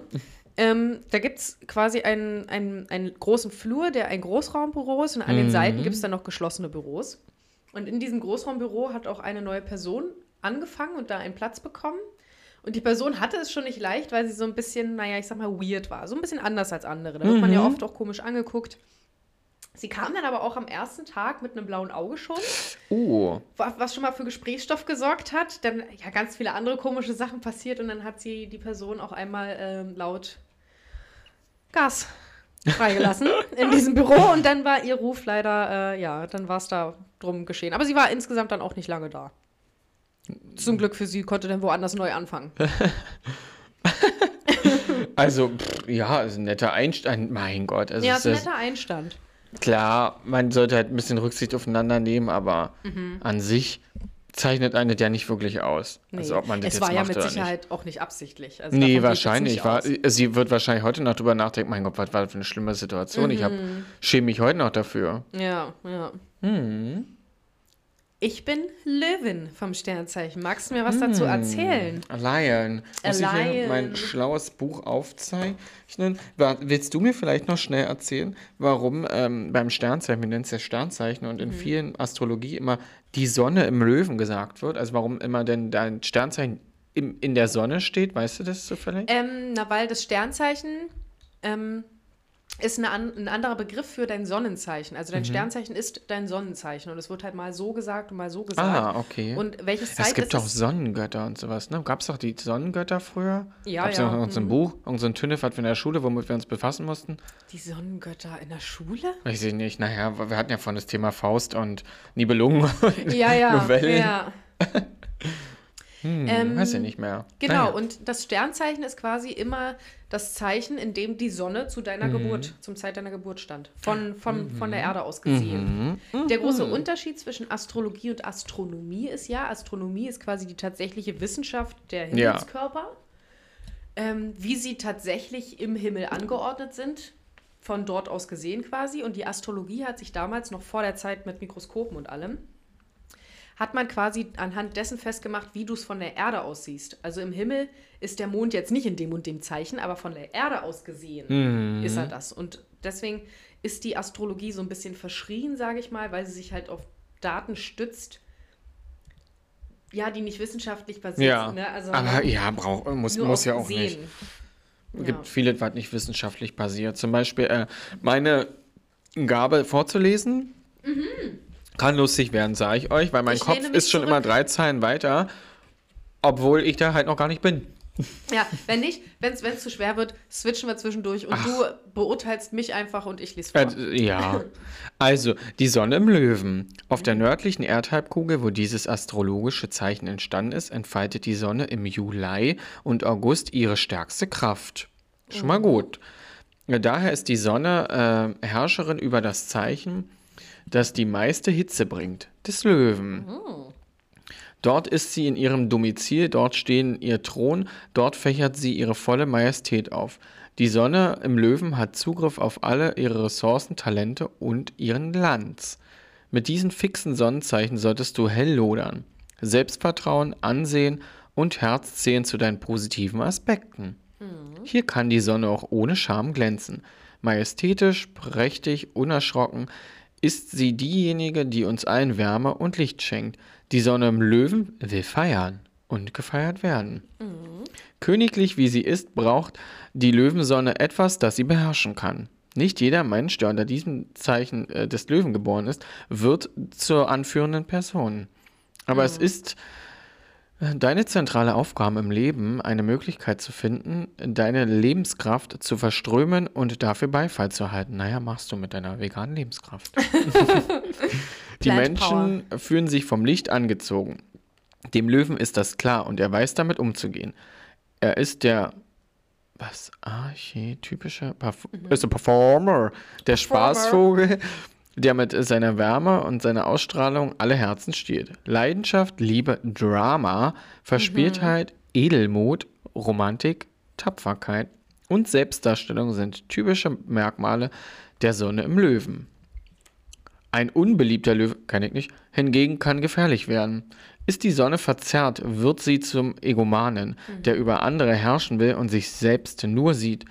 Ähm, da gibt es quasi einen, einen, einen großen Flur, der ein Großraumbüro ist und an den Seiten gibt es dann noch geschlossene Büros. Und in diesem Großraumbüro hat auch eine neue Person angefangen und da einen Platz bekommen. Und die Person hatte es schon nicht leicht, weil sie so ein bisschen, naja, ich sag mal, weird war. So ein bisschen anders als andere. Da wird man ja oft auch komisch angeguckt. Sie kam dann aber auch am ersten Tag mit einem blauen Auge schon,
Oh.
wa- was schon mal für Gesprächsstoff gesorgt hat. Dann ja ganz viele andere komische Sachen passiert und dann hat sie die Person auch einmal ähm, laut Gas freigelassen (laughs) in diesem Büro und dann war ihr Ruf leider, äh, ja, dann war es da drum geschehen. Aber sie war insgesamt dann auch nicht lange da. Zum Glück für sie konnte dann woanders neu anfangen. (laughs)
Also, pff, ja, ist ein netter Einstein. Mein Gott. Also
Ja,
es
ist ein netter Einstand.
klar, man sollte halt ein bisschen Rücksicht aufeinander nehmen, aber
Mhm.
an sich zeichnet eine der nicht wirklich aus.
Nee.
Also, ob man das
es
jetzt
war ja mit Sicherheit auch nicht absichtlich. Also
nicht. Nee,
ich
wahrscheinlich.
nicht
War,
aus.
sie wird wahrscheinlich heute noch drüber nachdenken, mein Gott, was war das für eine schlimme Situation. Ich hab,
Mhm.
schäme mich heute noch dafür.
Ja, ja.
Hm.
Ich bin Löwin vom Sternzeichen. Magst du mir was dazu erzählen?
Lion. Muss ich hier mein schlaues Buch aufzeichnen? Willst du mir vielleicht noch schnell erzählen, warum ähm, beim Sternzeichen, wir nennen es ja Sternzeichen, und in
Mhm.
vielen Astrologie immer die Sonne im Löwen gesagt wird? Also warum immer denn dein Sternzeichen im, in der Sonne steht? Weißt du das zufällig?
Ähm, na, weil das Sternzeichen ähm, ist eine ein anderer Begriff für dein Sonnenzeichen. Also dein
Mhm.
Sternzeichen ist dein Sonnenzeichen. Und es wird halt mal so gesagt und mal so gesagt.
ah, okay.
Und welches Zeichen
es gibt doch Sonnengötter und sowas, ne? Gab es doch die Sonnengötter früher?
Ja,
Gab's
ja,
noch irgendein
mhm.
Buch, irgendein Tünnef, was wir in der Schule, womit wir uns befassen mussten?
Die Sonnengötter in der Schule?
Weiß ich nicht. Naja, wir hatten ja von das Thema Faust und Nibelungen (laughs) und
Ja, ja.
Novellen.
ja. (laughs)
Hm,
Ähm,
weiß ich nicht mehr.
Genau,
Naja.
und das Sternzeichen ist quasi immer das Zeichen, in dem die Sonne zu deiner
Mhm.
Geburt, zum Zeit deiner Geburt stand. Von, von, von der Erde aus gesehen.
Mhm.
Der große Unterschied zwischen Astrologie und Astronomie ist ja, Astronomie ist quasi die tatsächliche Wissenschaft der
Ja.
Himmelskörper. Ähm, wie sie tatsächlich im Himmel angeordnet sind, von dort aus gesehen quasi. Und die Astrologie hat sich damals noch vor der Zeit mit Mikroskopen und allem hat man quasi anhand dessen festgemacht, wie du es von der Erde aus siehst. Also im Himmel ist der Mond jetzt nicht in dem und dem Zeichen, aber von der Erde aus gesehen
Mhm.
ist er das. Und deswegen ist die Astrologie so ein bisschen verschrien, sage ich mal, weil sie sich halt auf Daten stützt, ja, die nicht wissenschaftlich basiert
Ja,
sind. Ne? Also
aber ja, brauch, muss, muss ja auch nicht.
Sehen.
Es
Ja.
gibt viele, was nicht wissenschaftlich basiert. Zum Beispiel äh, meine Gabe vorzulesen. Kann lustig werden, sage ich euch, weil mein
Ich
Kopf ist schon
zurück.
immer drei Zeilen weiter, obwohl ich da halt noch gar nicht bin.
Ja, wenn nicht, wenn es zu schwer wird, switchen wir zwischendurch und du beurteilst mich einfach und ich lese vor.
Äh, ja. Also, die Sonne im Löwen. Auf der nördlichen Erdhalbkugel, wo dieses astrologische Zeichen entstanden ist, entfaltet die Sonne im Juli und August ihre stärkste Kraft. Schon mal gut. Daher ist die Sonne äh, Herrscherin über das Zeichen, das die meiste Hitze bringt, des Löwen. Dort ist sie in ihrem Domizil, dort stehen ihr Thron, dort fächert sie ihre volle Majestät auf. Die Sonne im Löwen hat Zugriff auf alle ihre Ressourcen, Talente und ihren Glanz. Mit diesen fixen Sonnenzeichen solltest du hell lodern. Selbstvertrauen, Ansehen und Herz zählen zu deinen positiven Aspekten. Hier kann die Sonne auch ohne Scham glänzen. Majestätisch, prächtig, unerschrocken ist sie diejenige, die uns allen Wärme und Licht schenkt. Die Sonne im Löwen will feiern und gefeiert werden. Königlich wie sie ist, braucht die Löwensonne etwas, das sie beherrschen kann. Nicht jeder Mensch, der unter diesem Zeichen äh, des Löwen geboren ist, wird zur anführenden Person. Aber es ist deine zentrale Aufgabe im Leben, eine Möglichkeit zu finden, deine Lebenskraft zu verströmen und dafür Beifall zu erhalten. Naja, machst du mit deiner veganen Lebenskraft. (laughs) Die Menschen fühlen sich vom Licht angezogen. Dem Löwen ist das klar und er weiß damit umzugehen. Er ist der was archetypische Perf ist ein Performer, der Spaßvogel, der mit seiner Wärme und seiner Ausstrahlung alle Herzen stiehlt. Leidenschaft, Liebe, Drama, Verspieltheit, Edelmut, Romantik, Tapferkeit und Selbstdarstellung sind typische Merkmale der Sonne im Löwen. Ein unbeliebter Löwe, kann ich nicht, hingegen kann gefährlich werden. Ist die Sonne verzerrt, wird sie zum Egomanen, der über andere herrschen will und sich selbst nur sieht.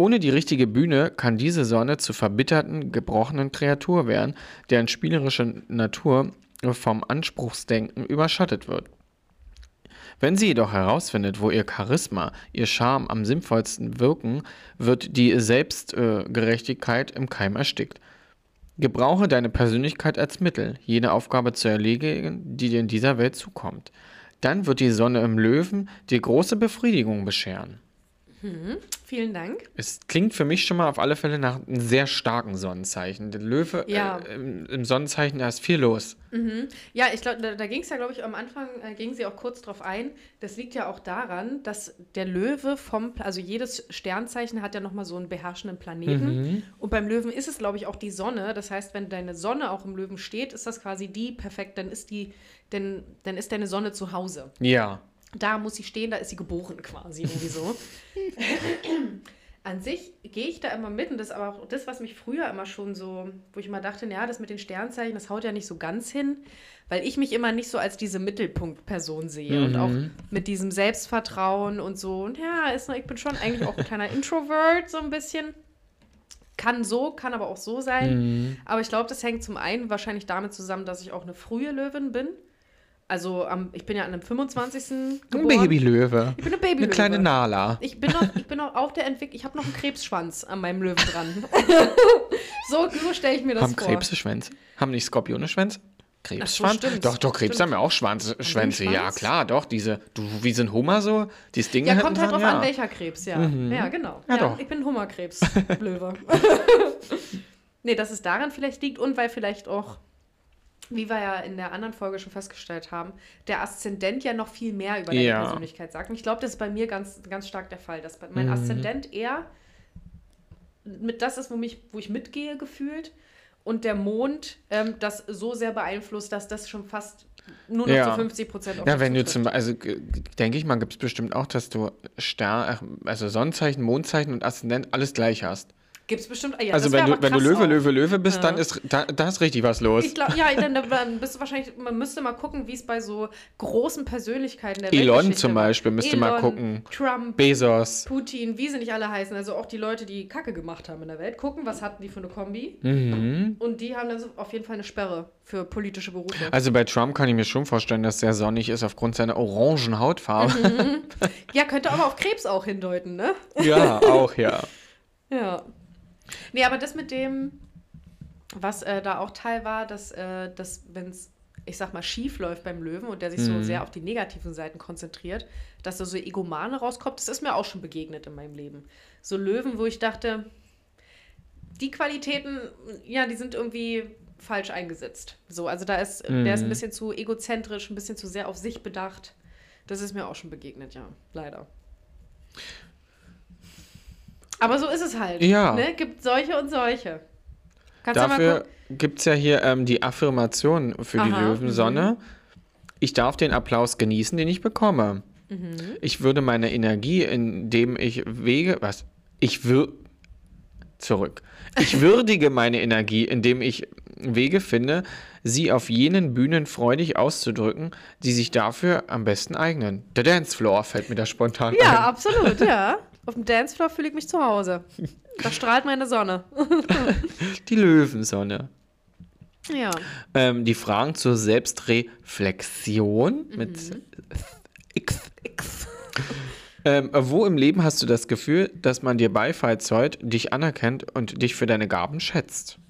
Ohne die richtige Bühne kann diese Sonne zur verbitterten, gebrochenen Kreatur werden, deren spielerische Natur vom Anspruchsdenken überschattet wird. Wenn sie jedoch herausfindet, wo ihr Charisma, ihr Charme am sinnvollsten wirken, wird die Selbstgerechtigkeit im Keim erstickt. Gebrauche deine Persönlichkeit als Mittel, jene Aufgabe zu erledigen, die dir in dieser Welt zukommt. Dann wird die Sonne im Löwen dir große Befriedigung bescheren.
Vielen Dank.
Es klingt für mich schon mal auf alle Fälle nach einem sehr starken Sonnenzeichen. Der Löwe
Ja.
äh, im, im Sonnenzeichen, da ist viel los.
Ja, ich glaube, da, da ging es ja, glaube ich, am Anfang, äh, ging sie auch kurz drauf ein. Das liegt ja auch daran, dass der Löwe vom, also jedes Sternzeichen hat ja nochmal so einen beherrschenden Planeten. Und beim Löwen ist es, glaube ich, auch die Sonne. Das heißt, wenn deine Sonne auch im Löwen steht, ist das quasi die perfekt, dann ist die, denn, dann ist deine Sonne zu Hause.
Ja.
Da muss sie stehen, da ist sie geboren quasi, irgendwie so. (laughs) An sich gehe ich da immer mit und das ist aber auch das, was mich früher immer schon so, wo ich immer dachte, ja, das mit den Sternzeichen, das haut ja nicht so ganz hin, weil ich mich immer nicht so als diese Mittelpunktperson sehe und auch mit diesem Selbstvertrauen und so. Und ja, ist, ich bin schon eigentlich auch ein kleiner (laughs) Introvert, so ein bisschen. Kann so, kann aber auch so sein. Aber ich glaube, das hängt zum einen wahrscheinlich damit zusammen, dass ich auch eine frühe Löwin bin. Also am, ich bin ja an einem 25.
Ein
geboren.
Babylöwe.
Ich bin eine Babylöwe.
Eine kleine Nala.
Ich bin noch, ich bin noch auf der Entwicklung. Ich habe noch einen Krebsschwanz an meinem Löwen dran. (laughs) so so stelle ich mir das
Haben
vor.
Krebse Schwänze? Haben nicht Skorpione Schwänze? Krebsschwanz?
stimmt.
doch, doch,
Stimmt.
haben ja auch Schwanz, Schwänze.
einen
Ja,
Schwanz?
klar, doch. Diese, du, wie sind Hummer so? Dieses Ding
Ja, kommt halt
dran,
drauf
ja.
an, welcher Krebs, ja. Ja, genau.
Ja,
Ja,
doch.
Ich bin Hummerkrebs, Löwe. (laughs) (laughs) nee, dass es daran vielleicht liegt und weil vielleicht auch, wie wir ja in der anderen Folge schon festgestellt haben, der Aszendent ja noch viel mehr über deine
Ja.
Persönlichkeit sagt. Und ich glaube, das ist bei mir ganz, ganz stark der Fall, dass mein
Mhm.
Aszendent eher mit das ist, wo, mich, wo ich mitgehe gefühlt. Und der Mond ähm, das so sehr beeinflusst, dass das schon fast nur noch
Ja.
zu 50 Prozent auf
Ja, wenn du zum also g- denke ich mal, gibt es bestimmt auch, dass du Stern, also Sonnenzeichen, Mondzeichen und Aszendent alles gleich hast.
Gibt es bestimmt. Ja,
also wenn du, wenn du Löwe,
auch.
Löwe, Löwe bist,
Ja.
dann ist da, da ist richtig was los.
Ich glaube, ja, (laughs) dann, dann bist du wahrscheinlich, man müsste mal gucken, wie es bei so großen Persönlichkeiten der
Elon zum. Beispiel, müsste mal gucken.
Trump,
Bezos.
Putin, wie sie nicht alle heißen, also auch die Leute, die Kacke gemacht haben in der Welt, gucken, was hatten die für eine Kombi.
Mhm.
Und die haben dann so auf jeden Fall eine Sperre für politische Berufe.
Also bei Trump kann ich mir schon vorstellen, dass der sonnig ist aufgrund seiner orangen Hautfarbe.
Mhm. (laughs) Ja, könnte aber auf Krebs auch hindeuten, ne?
ja, auch, ja.
Ja. Nee, aber das mit dem, was äh, da auch Teil war, dass, äh, dass wenn es, ich sag mal, schief läuft beim Löwen und der sich so sehr auf die negativen Seiten konzentriert, dass da so Egomane rauskommt, das ist mir auch schon begegnet in meinem Leben. So Löwen, wo ich dachte, die Qualitäten, ja, die sind irgendwie falsch eingesetzt. So, also da ist, der ist ein bisschen zu egozentrisch, ein bisschen zu sehr auf sich bedacht. Das ist mir auch schon begegnet, ja, leider. Aber so ist es halt.
Ja.
Ne? Gibt solche und solche. Kannst du mal
Dafür gibt es ja hier ähm, die Affirmation für die
Aha,
Löwensonne. Ich darf den Applaus genießen, den ich bekomme.
Mhm.
Ich würde meine Energie, indem ich Wege, was? Ich würde, zurück. Ich (laughs) würdige meine Energie, indem ich Wege finde, sie auf jenen Bühnen freudig auszudrücken, die sich dafür am besten eignen. Der Dancefloor fällt mir da spontan
Ja,
ein.
absolut, ja. (laughs) Auf dem Dancefloor fühle ich mich zu Hause. Da strahlt meine Sonne. (laughs)
Die Löwensonne.
Ja.
Ähm, die Fragen zur Selbstreflexion mit
Mhm.
X. Ähm, wo im Leben hast du das Gefühl, dass man dir Beifall zollt, dich anerkennt und dich für deine Gaben schätzt?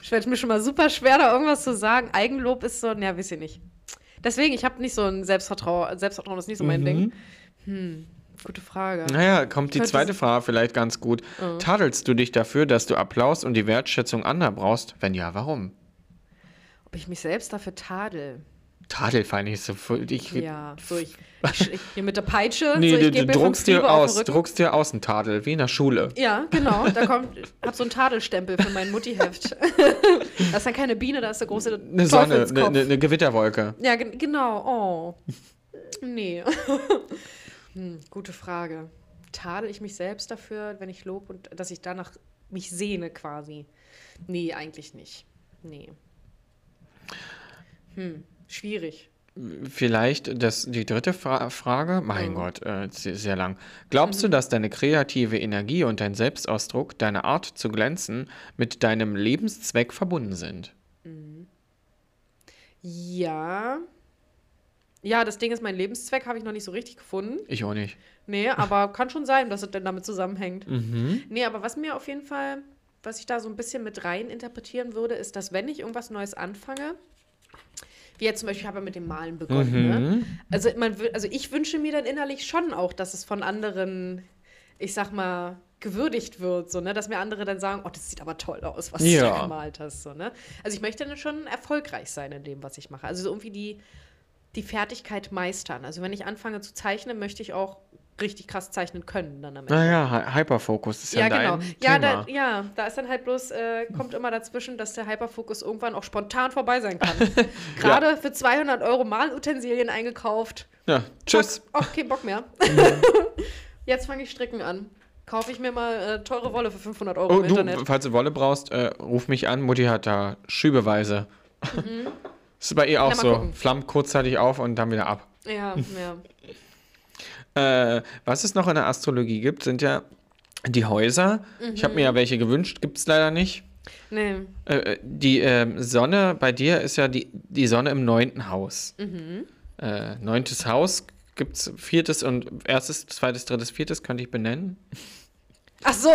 Fällt (laughs) mir schon mal super schwer, da irgendwas zu sagen. Eigenlob ist so, ja, weiß ich nicht. Deswegen, ich habe nicht so ein Selbstvertrauen. Selbstvertrauen ist nicht so mein Ding. Hm, gute Frage.
Naja, kommt die zweite Frage vielleicht ganz gut. Tadelst du dich dafür, dass du Applaus und die Wertschätzung anderer brauchst? Wenn ja, warum?
Ob ich mich selbst dafür tadel?
Tadel fand ich so. Ich,
Ja, so ich, ich, ich hier mit der Peitsche.
Nee,
so,
du,
ich
du
fünf
druckst dir aus, druckst dir aus einen Tadel, wie in der Schule.
Ja, genau. Da (laughs) kommt, ich hab so einen Tadelstempel für mein Muttiheft. (laughs) da ist dann keine Biene, da ist der große
Eine Sonne, eine, eine, eine Gewitterwolke.
Ja, gen genau. Oh. Nee. (laughs) hm, gute Frage. Tadel ich mich selbst dafür, wenn ich lob und dass ich danach mich sehne quasi? Nee, eigentlich nicht. Nee. Schwierig.
Vielleicht das, die dritte Fra Frage. Mein
Mhm.
Gott, äh, sehr, sehr lang. Glaubst du, dass deine kreative Energie und dein Selbstausdruck, deine Art zu glänzen, mit deinem Lebenszweck verbunden sind?
Ja. Ja, das Ding ist, mein Lebenszweck habe ich noch nicht so richtig gefunden.
Ich auch nicht.
Nee, aber (laughs) kann schon sein, dass es denn damit zusammenhängt.
Mhm.
Nee, aber was mir auf jeden Fall, was ich da so ein bisschen mit rein interpretieren würde, ist, dass wenn ich irgendwas Neues anfange, wie jetzt zum Beispiel, ich habe ja mit dem Malen begonnen, ne?
Mhm.
Also, man, also ich wünsche mir dann innerlich schon auch, dass es von anderen, ich sag mal, gewürdigt wird, so, ne? Dass mir andere dann sagen, oh, das sieht aber toll aus, was du
Ja.
da gemalt hast. So, ne? Also ich möchte dann schon erfolgreich sein in dem, was ich mache. Also so irgendwie die, die Fertigkeit meistern. Also wenn ich anfange zu zeichnen, möchte ich auch richtig krass zeichnen können dann am Ende.
Naja, Hy- Hyperfokus ist ja,
Ja, genau.
dein
Ja
Thema.
da, ja, da ist dann halt bloß, äh, kommt immer dazwischen, dass der Hyperfokus irgendwann auch spontan vorbei sein kann. (laughs) Gerade für 200 Euro Malutensilien eingekauft.
ja, tschüss.
Bock, oh, kein Bock mehr. (laughs) Jetzt fange ich stricken an. Kaufe ich mir mal äh, teure Wolle für 500 Euro
Oh,
im
du,
Internet.
falls du Wolle brauchst, äh, ruf mich an. Mutti hat da schübeweise. (laughs) ist bei ihr auch
Mhm.
So.
gucken.
Flammt kurzzeitig auf und dann wieder ab.
Ja, ja.
Äh, was es noch in der Astrologie gibt, sind ja die Häuser. Ich habe mir
Mhm.
ja welche gewünscht, gibt es leider nicht.
Nee.
Äh, die ähm, Sonne bei dir ist ja die, die Sonne im neunten Haus.
Mhm.
Äh, neuntes Haus gibt es viertes und erstes, zweites, drittes, viertes könnte ich benennen.
Ach so.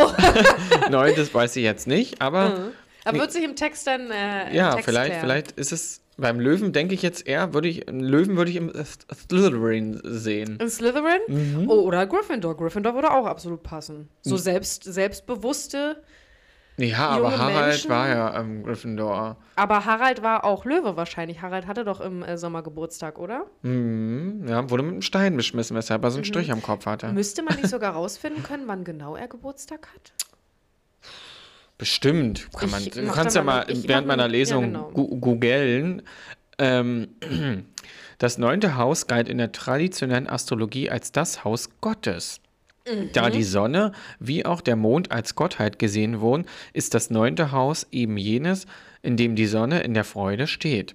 (laughs)
Neuntes weiß ich jetzt nicht, aber
Da wird sich im Text dann. Äh, im
ja,
Text
vielleicht,
klären.
vielleicht ist es beim Löwen, denke ich jetzt eher, würde ich, einen Löwen würde ich im Slytherin sehen.
In Slytherin?
Mhm.
Oh, oder Gryffindor. Gryffindor würde auch absolut passen. So selbst, selbstbewusste.
Ja, aber Harald
Menschen?
war ja ähm, Gryffindor.
Aber Harald war auch Löwe wahrscheinlich. Harald hatte doch im äh, Sommer Geburtstag, oder?
Mhm, ja, wurde mit einem Stein beschmissen, weshalb
Mhm.
er so einen Strich am Kopf hatte.
Müsste man nicht sogar rausfinden können, wann genau er Geburtstag hat?
Bestimmt. Kann man, du kannst
da
ja
mal- ich
während meiner Lesung
ja, genau.
googeln. Ähm, (clears throat) das neunte Haus galt in der traditionellen Astrologie als das Haus Gottes. Da
Mhm.
die Sonne wie auch der Mond als Gottheit gesehen wurden, ist das neunte Haus eben jenes, in dem die Sonne in der Freude steht.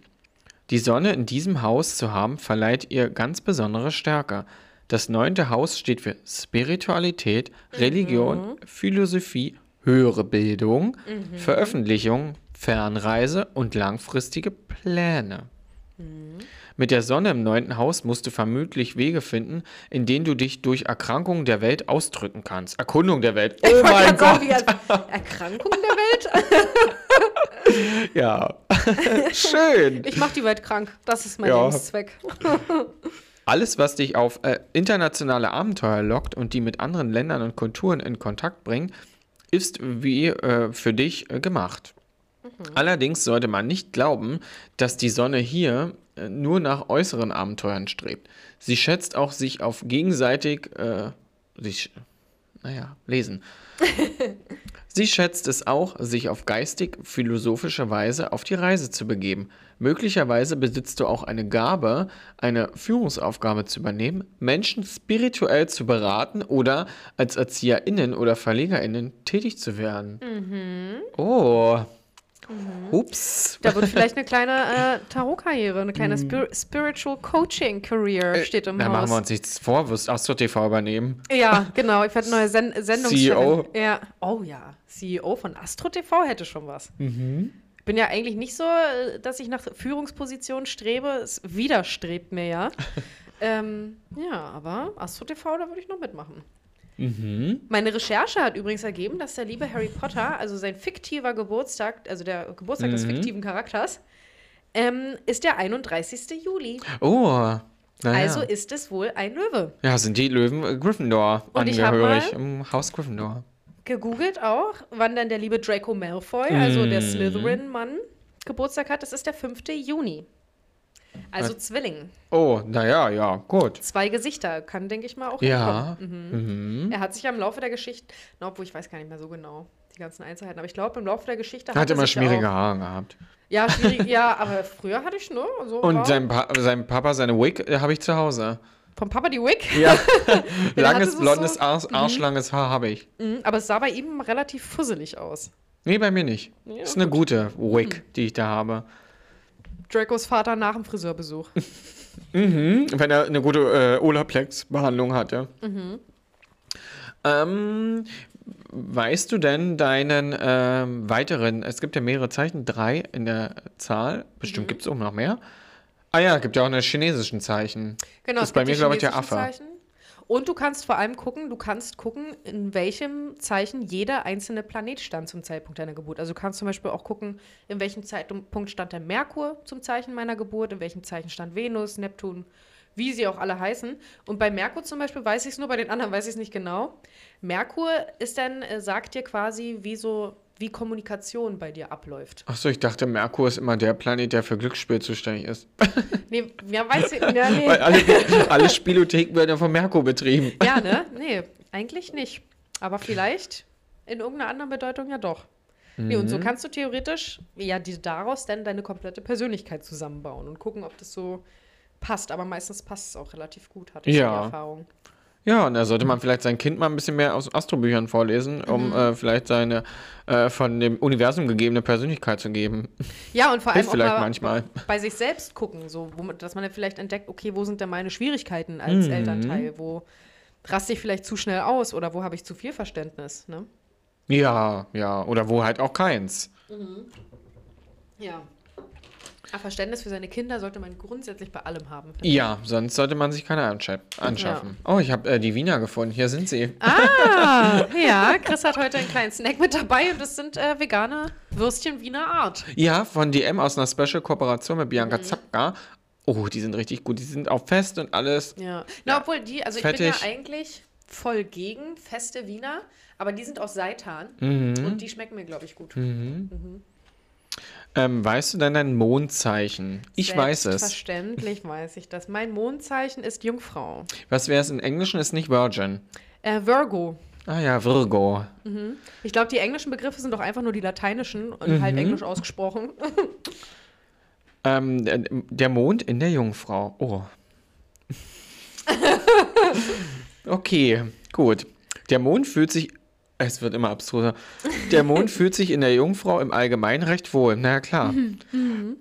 Die Sonne in diesem Haus zu haben, verleiht ihr ganz besondere Stärke. Das neunte Haus steht für Spiritualität, Religion, Philosophie, höhere Bildung, Veröffentlichung, Fernreise und langfristige Pläne. Mit der Sonne im neunten Haus musst du vermutlich Wege finden, in denen du dich durch Erkrankungen der Welt ausdrücken kannst. Erkundung der Welt. Oh
Ich
mein
sagen,
Gott.
als Erkrankung der Welt? (laughs)
Ja. (laughs) Schön.
Ich mache die Welt krank. Das ist mein
Ja.
Lebenszweck. (laughs)
Alles, was dich auf äh, internationale Abenteuer lockt und die mit anderen Ländern und Kulturen in Kontakt bringt, ist wie äh, für dich äh, gemacht. Allerdings sollte man nicht glauben, dass die Sonne hier äh, nur nach äußeren Abenteuern strebt. Sie schätzt auch sich auf gegenseitig, äh, sich, naja, lesen. (laughs) Sie schätzt es auch, sich auf geistig-philosophische Weise auf die Reise zu begeben. Möglicherweise besitzt du auch eine Gabe, eine Führungsaufgabe zu übernehmen, Menschen spirituell zu beraten oder als ErzieherInnen oder VerlegerInnen tätig zu werden. Oh. Ups.
Da wird vielleicht eine kleine äh, Tarot-Karriere, eine kleine Spir Spiritual Coaching-Career steht im
Da
Haus.
machen wir uns nichts vor, wirst Astro TV übernehmen.
Ja, genau. Ich werde neue Sen (laughs) Sendungschefin.
CEO?
Ja. Oh ja. CEO von Astro TV hätte schon was.
Mhm.
Ich bin ja eigentlich nicht so, äh, dass ich nach Führungspositionen strebe. Es widerstrebt mir ja. (laughs) ähm, ja, aber Astro TV, da würde ich noch mitmachen.
Mhm.
Meine Recherche hat übrigens ergeben, dass der liebe Harry Potter, also sein fiktiver Geburtstag, also der Geburtstag des
Mhm.
fiktiven Charakters, ähm, ist der 31. Juli.
Oh. Naja.
Also ist es wohl ein Löwe.
ja, sind die Löwen Gryffindor
Und
angehörig im Haus Gryffindor.
Gegoogelt auch, wann dann der liebe Draco Malfoy, also der
Mhm.
Slytherin-Mann, Geburtstag hat. Das ist der 5. Juni. Also
Was?
Zwilling.
Oh, naja, ja, gut.
Zwei Gesichter kann, denke ich mal, auch
Ja.
hinkommen.
Mhm.
Er hat sich ja im Laufe der Geschichte, na, obwohl ich weiß gar nicht mehr so genau die ganzen Einzelheiten, aber ich glaube, im Laufe der Geschichte
hat
er
immer schmierige Haare gehabt.
Ja, schwierig, ja, aber früher hatte ich nur. So
Und sein, pa sein Papa, seine Wig, äh, habe ich zu Hause.
Vom Papa die Wig.
Ja. (laughs) Langes, blondes,
so-
Arsch, arschlanges Haar habe ich.
Mhm, aber es sah bei ihm relativ fusselig aus.
Nee, bei mir nicht.
Ja,
ist eine gute Wig, die ich da habe.
Dracos Vater nach dem Friseurbesuch. (laughs)
Mhm, wenn er eine gute äh, Olaplex-Behandlung hatte. Ähm, weißt du denn deinen ähm, weiteren, es gibt ja mehrere Zeichen, drei in der Zahl, bestimmt gibt es auch noch mehr. Ah ja, gibt ja auch eine chinesischen Zeichen.
Genau,
Das ist bei mir, glaube ich, der Affe.
Zeichen. Und du kannst vor allem gucken, du kannst gucken, in welchem Zeichen jeder einzelne Planet stand zum Zeitpunkt deiner Geburt. Also du kannst zum Beispiel auch gucken, in welchem Zeitpunkt stand der Merkur zum Zeichen meiner Geburt, in welchem Zeichen stand Venus, Neptun, wie sie auch alle heißen. Und bei Merkur zum Beispiel weiß ich es nur, bei den anderen weiß ich es nicht genau. Merkur ist dann, äh, sagt dir quasi, wie so, wie Kommunikation bei dir abläuft.
Achso, ich dachte, Merkur ist immer der Planet, der für Glücksspiel zuständig ist. (laughs)
Nee, ja, weiß ich, ja, nee.
Weil alle, alle Spielotheken werden ja von Merkur betrieben.
Ja, ne? Nee, eigentlich nicht. Aber vielleicht in irgendeiner anderen Bedeutung ja doch. Nee, und so kannst du theoretisch ja die, daraus dann deine komplette Persönlichkeit zusammenbauen und gucken, ob das so passt. Aber meistens passt es auch relativ gut, hatte ich
Ja.
die Erfahrung.
Ja, und da sollte man vielleicht sein Kind mal ein bisschen mehr aus Astrobüchern vorlesen, um
Mhm.
äh, vielleicht seine äh, von dem Universum gegebene Persönlichkeit zu geben.
Ja, und vor (laughs) allem
vielleicht
mal
manchmal.
bei sich selbst gucken, so, wo man, dass man dann vielleicht entdeckt, okay, wo sind denn meine Schwierigkeiten als
Mhm.
Elternteil? Wo raste ich vielleicht zu schnell aus oder wo habe ich zu viel Verständnis? Ne?
Ja, ja, oder wo halt auch keins.
Ja. Verständnis für seine Kinder sollte man grundsätzlich bei allem haben.
Ja, sonst sollte man sich keine anscha anschaffen. Oh, ich habe äh, die Wiener gefunden. Hier sind sie.
Ah, (laughs) ja, Chris hat heute einen kleinen Snack mit dabei und das sind äh, vegane Würstchen Wiener Art.
Ja, von DM aus einer Special-Kooperation mit
Mhm.
Bianca Zapka. Oh, die sind richtig gut. Die sind auch fest und alles.
Ja. Na, obwohl die, also ich bin
Fettig.
ja eigentlich voll gegen feste Wiener, aber die sind aus Seitan
Mhm.
und die schmecken mir, glaube ich, gut.
Ähm, weißt du denn dein Mondzeichen? Ich weiß es.
Selbstverständlich weiß ich das. Mein Mondzeichen ist Jungfrau.
Was wäre es im Englischen? Ist nicht Virgin.
Äh, Virgo.
Ah ja, Virgo.
Ich glaube, die englischen Begriffe sind doch einfach nur die lateinischen und halt englisch ausgesprochen. (laughs)
Ähm, der- der Mond in der Jungfrau. Oh. (laughs) okay, gut. Der Mond fühlt sich. Es wird immer abstruser. Der Mond (laughs) fühlt sich in der Jungfrau im Allgemeinen recht wohl. Na ja, klar.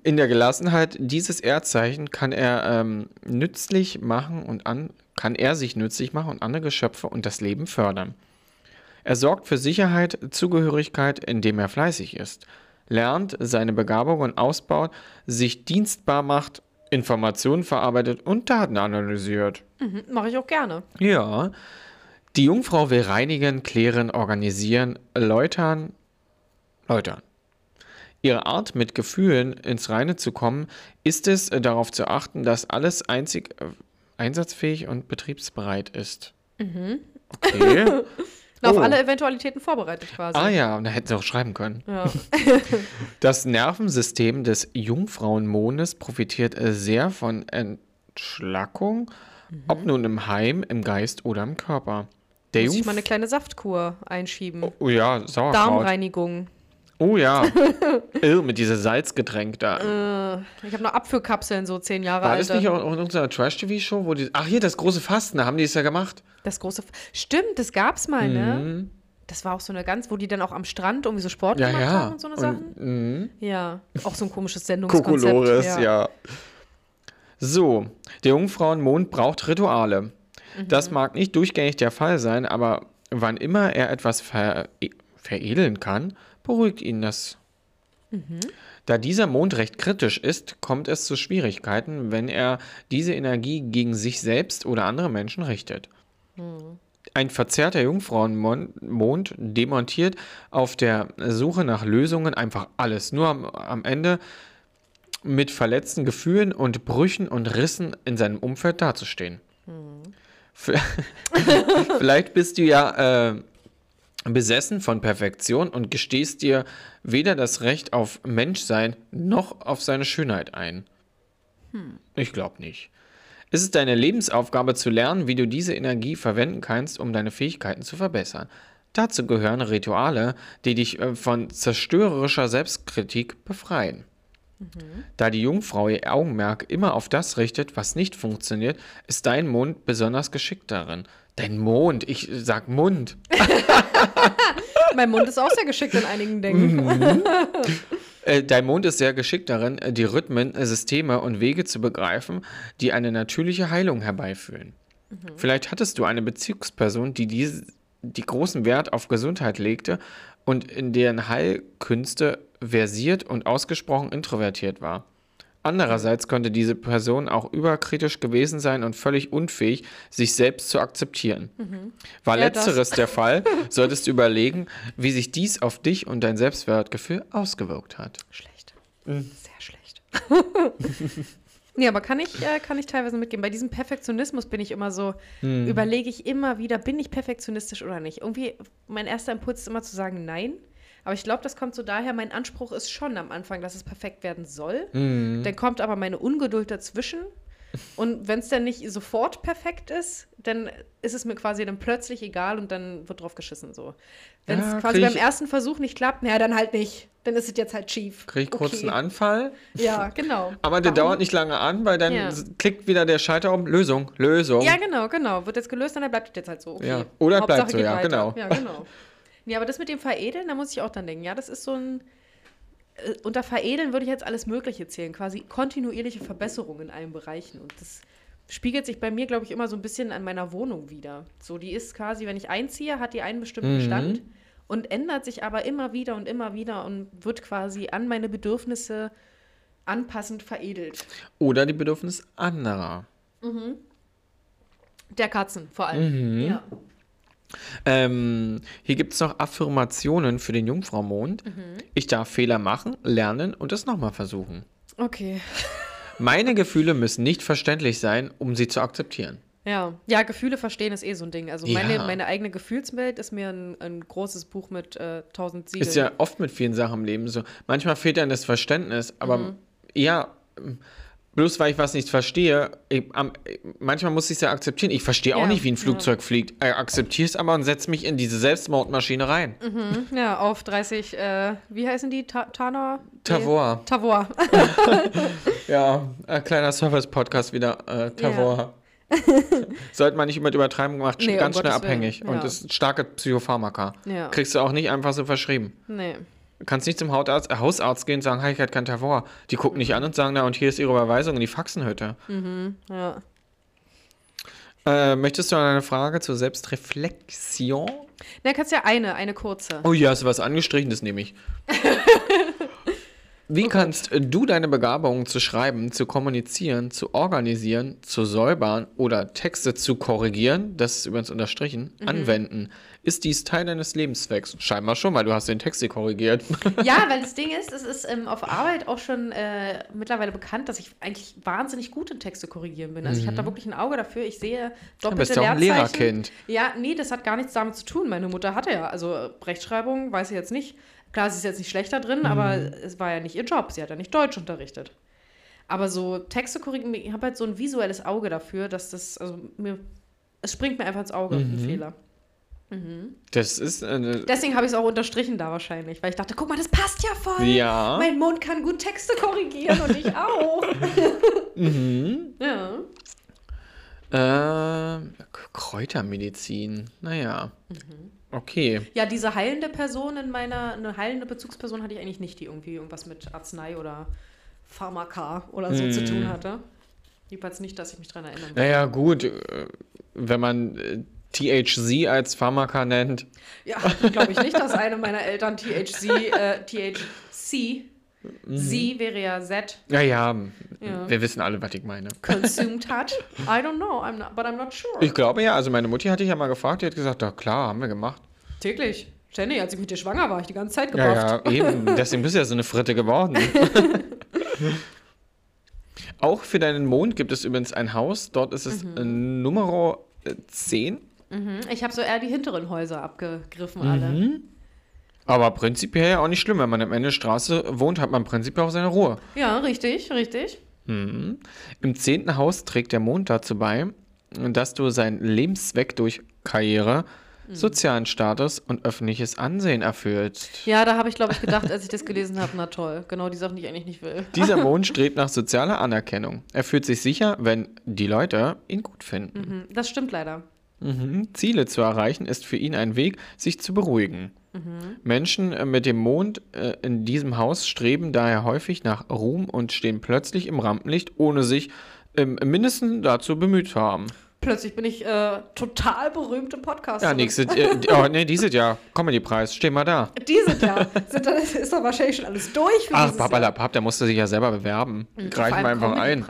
In der Gelassenheit dieses Erdzeichen kann er ähm, nützlich machen und an kann er sich nützlich machen und andere Geschöpfe und das Leben fördern. Er sorgt für Sicherheit, Zugehörigkeit, indem er fleißig ist, lernt, seine Begabungen ausbaut, sich dienstbar macht, Informationen verarbeitet und Daten analysiert.
Mache ich auch gerne.
Ja. Die Jungfrau will reinigen, klären, organisieren, läutern, läutern. Ihre Art, mit Gefühlen ins Reine zu kommen, ist es, äh, darauf zu achten, dass alles einzig äh, einsatzfähig und betriebsbereit ist. Okay. (laughs)
Na, auf
Oh.
alle Eventualitäten vorbereitet quasi.
Ah ja, da hätten sie auch schreiben können.
Ja. (laughs)
Das Nervensystem des Jungfrauenmondes profitiert äh, sehr von Entschlackung, ob nun im Heim, im Geist oder im Körper. Der
Muss ich
Jungf
mal eine kleine Saftkur einschieben.
oh ja, Sauerkraut.
Darmreinigung.
Oh ja. (laughs) Irr, mit diesem Salzgetränk da.
Äh, ich habe noch Abführkapseln, so zehn Jahre
War
alt.
das nicht auch in unserer Trash-TV-Show, wo die. Ach, hier, das große Fasten, da haben die es ja gemacht.
Das große. F Stimmt, das gab's mal, ne?
Mhm.
Das war auch so eine ganz, wo die dann auch am Strand irgendwie so Sport
Ja,
gemacht
ja.
haben und so eine Sachen.
mhm.
Ja, auch so ein komisches (laughs) Sendungskonzept.
Kokolores, ja. So, der Jungfrauenmond braucht Rituale. Das mag nicht durchgängig der Fall sein, aber wann immer er etwas ver veredeln kann, beruhigt ihn das. Da dieser Mond recht kritisch ist, kommt es zu Schwierigkeiten, wenn er diese Energie gegen sich selbst oder andere Menschen richtet. Ein verzerrter Jungfrauenmond demontiert auf der Suche nach Lösungen einfach alles. Nur am, am Ende mit verletzten Gefühlen und Brüchen und Rissen in seinem Umfeld dazustehen. V- (laughs) Vielleicht bist du ja äh, besessen von Perfektion und gestehst dir weder das Recht auf Menschsein noch auf seine Schönheit ein. Ich glaube nicht. Es ist deine Lebensaufgabe zu lernen, wie du diese Energie verwenden kannst, um deine Fähigkeiten zu verbessern. Dazu gehören Rituale, die dich äh, von zerstörerischer Selbstkritik befreien. Da die Jungfrau ihr Augenmerk immer auf das richtet, was nicht funktioniert, ist dein Mond besonders geschickt darin. Dein Mond, ich sag Mund. (laughs)
Mein Mund ist auch sehr geschickt in einigen Dingen.
Äh, dein Mond ist sehr geschickt darin, die Rhythmen, Systeme und Wege zu begreifen, die eine natürliche Heilung herbeiführen. Vielleicht hattest du eine Bezugsperson, die dies, die großen Wert auf Gesundheit legte und in deren Heilkünste versiert und ausgesprochen introvertiert war. Andererseits könnte diese Person auch überkritisch gewesen sein und völlig unfähig, sich selbst zu akzeptieren. War
Ja, das.
letzteres der (laughs) Fall, solltest du überlegen, wie sich dies auf dich und dein Selbstwertgefühl ausgewirkt hat.
Schlecht.
Mhm.
Sehr schlecht. (laughs) nee, aber kann ich, äh, kann ich teilweise mitgehen. Bei diesem Perfektionismus bin ich immer so,
Mhm.
überlege ich immer wieder, bin ich perfektionistisch oder nicht? Irgendwie, mein erster Impuls ist immer zu sagen, nein. Aber ich glaube, das kommt so daher, mein Anspruch ist schon am Anfang, dass es perfekt werden soll.
Mhm.
Dann kommt aber meine Ungeduld dazwischen. Und wenn es dann nicht sofort perfekt ist, dann ist es mir quasi dann plötzlich egal und dann wird drauf geschissen so. Wenn es
Ja,
quasi beim ersten Versuch nicht klappt, naja, dann halt nicht. Dann ist es jetzt halt schief.
Krieg ich kurz
Okay.
einen Anfall,
Ja, genau. (laughs)
aber der
Warum?
dauert nicht lange an, weil dann
Ja.
klickt wieder der Schalter um. Lösung, Lösung.
Ja, genau, genau. Wird jetzt gelöst und dann bleibt es jetzt halt so. Okay.
Ja. Oder es bleibt
Hauptsache
so, ja,
weiter.
genau.
Ja, genau. (laughs) Ja, aber das mit dem Veredeln, da muss ich auch dann denken, ja, das ist so ein. äh, Unter Veredeln würde ich jetzt alles Mögliche zählen, quasi kontinuierliche Verbesserungen in allen Bereichen. Und das spiegelt sich bei mir, glaube ich, immer so ein bisschen an meiner Wohnung wieder. So, die ist quasi, wenn ich einziehe, hat die einen bestimmten
Mhm.
Stand und ändert sich aber immer wieder und immer wieder und wird quasi an meine Bedürfnisse anpassend veredelt.
Oder die Bedürfnisse anderer.
Der Katzen vor allem.
Mhm.
Ja.
Ähm, hier gibt es noch Affirmationen für den Jungfraumond.
Mhm.
Ich darf Fehler machen, lernen und es nochmal versuchen.
Okay.
Meine (laughs) Gefühle müssen nicht verständlich sein, um sie zu akzeptieren.
Ja. ja, Gefühle verstehen ist eh so ein Ding. Also meine,
Ja.
meine eigene Gefühlswelt ist mir ein, ein großes Buch mit äh, tausend Siegeln.
Ist ja oft mit vielen Sachen im Leben so. Manchmal fehlt einem das Verständnis, aber
Mhm.
ja, bloß weil ich was nicht verstehe, ich, am, manchmal muss ich es ja akzeptieren. Ich verstehe auch
Ja,
nicht, wie ein
ja.
Flugzeug fliegt. Ich akzeptiere es aber und setze mich in diese Selbstmordmaschine rein.
Mhm, ja, auf 30, äh, wie heißen die? Ta Tana?
Tavor.
Nee, Tavor. (laughs)
Ja, ein kleiner Service-Podcast wieder. Äh, Tavor. (laughs) Sollte man nicht mit Übertreibung gemacht,
Nee, um
ganz schnell
Gottes Willen,
abhängig.
ja.
Und ist starke Psychopharmaka.
Ja.
Kriegst du auch nicht einfach so verschrieben.
nee.
Du kannst nicht zum Hautarzt, äh, Hausarzt gehen und sagen, hey, ich hatte kein Tavor. Die gucken dich an und sagen, na und hier ist ihre Überweisung in die Faxenhütte.
Ja.
Äh, möchtest du eine Frage zur Selbstreflexion?
Na, kannst ja eine, eine kurze.
Oh ja, hast du was angestrichen, das nehme ich. (laughs) Wie kannst du deine Begabung zu schreiben, zu kommunizieren, zu organisieren, zu säubern oder Texte zu korrigieren, das ist übrigens unterstrichen, anwenden? Ist dies Teil deines Lebenszwecks? Scheinbar schon, weil du hast den Text hier korrigiert.
Ja, (laughs) weil das Ding ist, es ist ähm, auf Arbeit auch schon äh, mittlerweile bekannt, dass ich eigentlich wahnsinnig gut in Texte korrigieren bin. Also ich habe da wirklich ein Auge dafür. Ich sehe doppelte
bist ja auch ein
Leerzeichen.
Lehrerkind.
Ja, nee, das hat gar nichts damit zu tun. Meine Mutter hatte ja, also Rechtschreibung weiß ich jetzt nicht. Klar, sie ist jetzt nicht schlechter drin, aber es war ja nicht ihr Job. Sie hat ja nicht Deutsch unterrichtet. Aber so Texte korrigieren, ich habe halt so ein visuelles Auge dafür, dass das, also mir, es springt mir einfach ins Auge, ein Fehler.
Das ist.
Deswegen habe ich es auch unterstrichen da wahrscheinlich, weil ich dachte, guck mal, das passt ja voll.
Ja.
Mein Mund kann gut Texte korrigieren und ich auch. (laughs)
Mhm.
ja.
Äh, Kräutermedizin. Naja. Okay.
Ja, diese heilende Person in meiner, eine heilende Bezugsperson hatte ich eigentlich nicht, die irgendwie irgendwas mit Arznei oder Pharmaka oder so zu tun hatte. Jedenfalls nicht, dass ich mich dran erinnern kann.
Naja, gut. äh, Wenn man äh, THC als Pharmaka nennt.
Ja, glaube ich nicht, dass eine meiner Eltern THC, äh, THC, sie wäre ja Z,
Naja,
Ja.
wir wissen alle, was ich meine.
consumed hat. I don't know, I'm not, but I'm not sure.
Ich glaube ja, also meine Mutti hatte ich ja mal gefragt, die hat gesagt, ja klar, haben wir gemacht.
Täglich. Ständig, als ich mit dir schwanger war, ich die ganze Zeit gebufft.
Ja, ja, eben. (laughs) Deswegen bist du ja so eine Fritte geworden. (laughs) Auch für deinen Mond gibt es übrigens ein Haus. Dort ist es äh, Nummer äh, 10.
Mhm. Ich habe so eher die hinteren Häuser abgegriffen
Mhm.
alle.
Aber prinzipiell ja auch nicht schlimm. Wenn man am Ende der Straße wohnt, hat man prinzipiell auch seine Ruhe.
Ja, richtig, richtig.
Mhm. Im zehnten Haus trägt der Mond dazu bei, dass du seinen Lebenszweck durch Karriere, sozialen Status und öffentliches Ansehen erfüllst.
Ja, da habe ich, glaube ich, gedacht, als ich das gelesen habe, na toll, genau die Sachen, die ich eigentlich nicht will.
Dieser (laughs) Mond strebt nach sozialer Anerkennung. Er fühlt sich sicher, wenn die Leute ihn gut finden.
Mhm, Das stimmt leider.
Mhm. Ziele zu erreichen ist für ihn ein Weg, sich zu beruhigen. Menschen äh, mit dem Mond äh, in diesem Haus streben daher häufig nach Ruhm und stehen plötzlich im Rampenlicht, ohne sich im Mindesten dazu bemüht zu haben.
Plötzlich bin ich äh, total berühmt im Podcast.
Ja, nächstes, äh, oh, nee, dieses Jahr, Comedy-Preis, steh mal da.
Dieses Jahr sind dann, ist doch wahrscheinlich schon alles durch.
Ach. Papalapap, der musste sich ja selber bewerben.
Vor
Greifen wir einfach ein.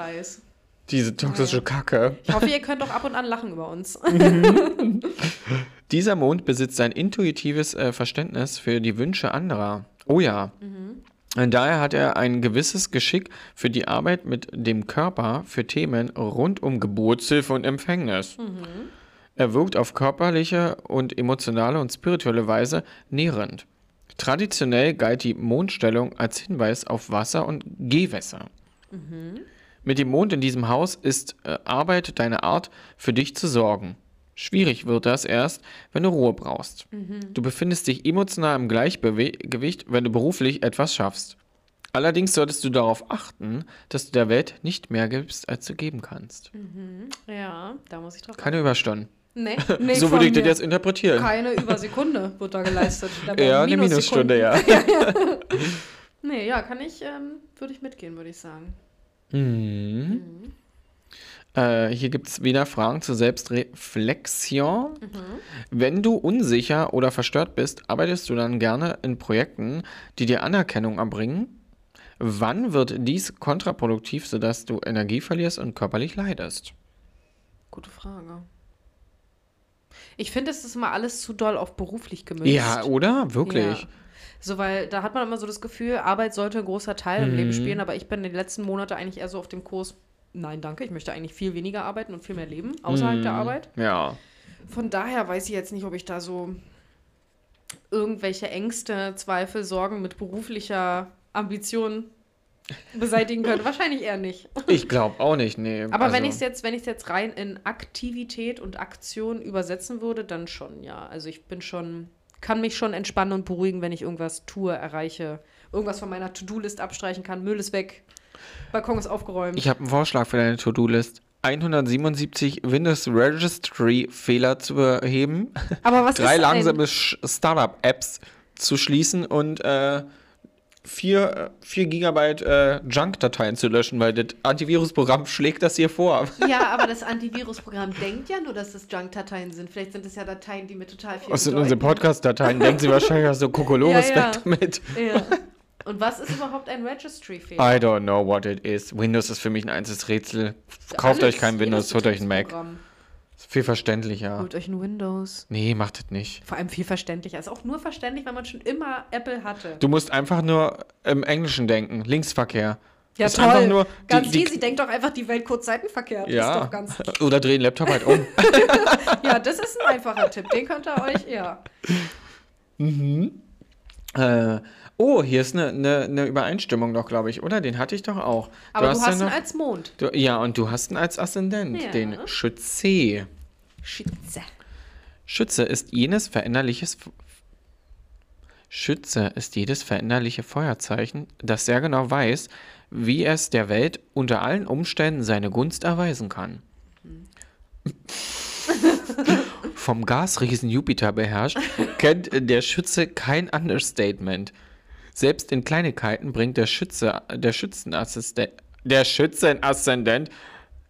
Diese toxische Kacke.
Ich hoffe, ihr könnt auch ab und an lachen über uns. (laughs)
Dieser Mond besitzt ein intuitives äh, Verständnis für die Wünsche anderer. Oh ja. Und Daher hat er ein gewisses Geschick für die Arbeit mit dem Körper für Themen rund um Geburtshilfe und Empfängnis. Er wirkt auf körperliche und emotionale und spirituelle Weise nährend. Traditionell galt die Mondstellung als Hinweis auf Wasser und Gehwässer. Mit dem Mond in diesem Haus ist äh, Arbeit deine Art, für dich zu sorgen. Schwierig wird das erst, wenn du Ruhe brauchst. Du befindest dich emotional im Gleichgewicht, wenn du beruflich etwas schaffst. Allerdings solltest du darauf achten, dass du der Welt nicht mehr gibst, als du geben kannst.
Ja, da muss ich drauf
Keine Überstunden.
Nee, (laughs) nee
so würde ich das jetzt interpretieren.
Keine Übersekunde wird da geleistet. (laughs) Da
Eher eine Minusstunde,
Minussekunden. (laughs)
ja.
Nee, ja, kann ich, ähm, würde ich mitgehen, würde ich sagen.
Mhm. Äh, hier gibt es wieder Fragen zur Selbstreflexion. Wenn du unsicher oder verstört bist, arbeitest du dann gerne in Projekten, die dir Anerkennung erbringen? Wann wird dies kontraproduktiv, sodass du Energie verlierst und körperlich leidest?
Gute Frage. Ich finde, es ist immer alles zu doll auf beruflich gemünzt.
Ja, oder? Wirklich?
Ja. So, weil da hat man immer so das Gefühl, Arbeit sollte ein großer Teil im
Mhm.
Leben spielen, aber ich bin in den letzten Monaten eigentlich eher so auf dem Kurs, nein, danke, ich möchte eigentlich viel weniger arbeiten und viel mehr leben, außerhalb der Arbeit.
Ja.
Von daher weiß ich jetzt nicht, ob ich da so irgendwelche Ängste, Zweifel, Sorgen mit beruflicher Ambition (laughs) beseitigen könnte. Wahrscheinlich eher nicht.
Ich glaube auch nicht, nee. (laughs)
Aber wenn
Also-
ich es jetzt, wenn ich jetzt rein in Aktivität und Aktion übersetzen würde, dann schon, ja. Also ich bin schon, kann mich schon entspannen und beruhigen, wenn ich irgendwas tue, erreiche, irgendwas von meiner To-Do-List abstreichen kann, Müll ist weg, Balkon ist aufgeräumt.
Ich habe einen Vorschlag für deine To-Do-List. 177 Windows Registry Fehler zu beheben.
Aber was (laughs)
drei
ist
langsame Startup-Apps zu schließen und äh, vier, äh, vier Gigabyte äh, Junk-Dateien zu löschen, weil das Antivirusprogramm (laughs) schlägt das hier vor. (laughs)
Ja, aber das Antivirusprogramm denkt ja nur, dass es Junk-Dateien sind. Vielleicht sind es ja Dateien, die mir total viel
Was sind unsere. Podcast-Dateien? Denken Sie wahrscheinlich aus so Kokolores-Spekt
Ja,
mit.
Ja. Und was ist überhaupt ein Registry-Fehler?
I don't know what it is. Windows ist für mich ein einziges Rätsel. Kauft euch kein Windows, holt euch ein Mac. Ist viel verständlicher.
Holt euch ein Windows.
Nee, macht das nicht.
Vor allem viel verständlicher. Ist auch nur verständlich, weil man schon immer Apple hatte.
Du musst einfach nur im Englischen denken. Linksverkehr.
Ja,
ist einfach nur
ganz
die, die,
easy. Denkt doch einfach, die Welt kurz Seitenverkehr.
Ja.
Ist doch ganz. (laughs)
Oder dreh den Laptop halt um. (laughs)
Ja, das ist ein einfacher Tipp. Den könnt ihr euch, ja. (laughs)
Äh, oh, hier ist eine, eine, eine Übereinstimmung doch, glaube ich, oder? Den hatte ich doch auch.
Aber du hast,
ja
ihn
noch,
als Mond.
du, Ja, und du hast ihn als Aszendent,
Ja.
den Schütze.
Schütze.
Schütze ist jenes veränderliches Schütze ist jedes veränderliche Feuerzeichen, das sehr genau weiß, wie es der Welt unter allen Umständen seine Gunst erweisen kann. (laughs) Vom Gasriesen Jupiter beherrscht, kennt der Schütze kein Understatement. Selbst in Kleinigkeiten bringt der Schütze, der Schützenassistent, der Schützenaszendent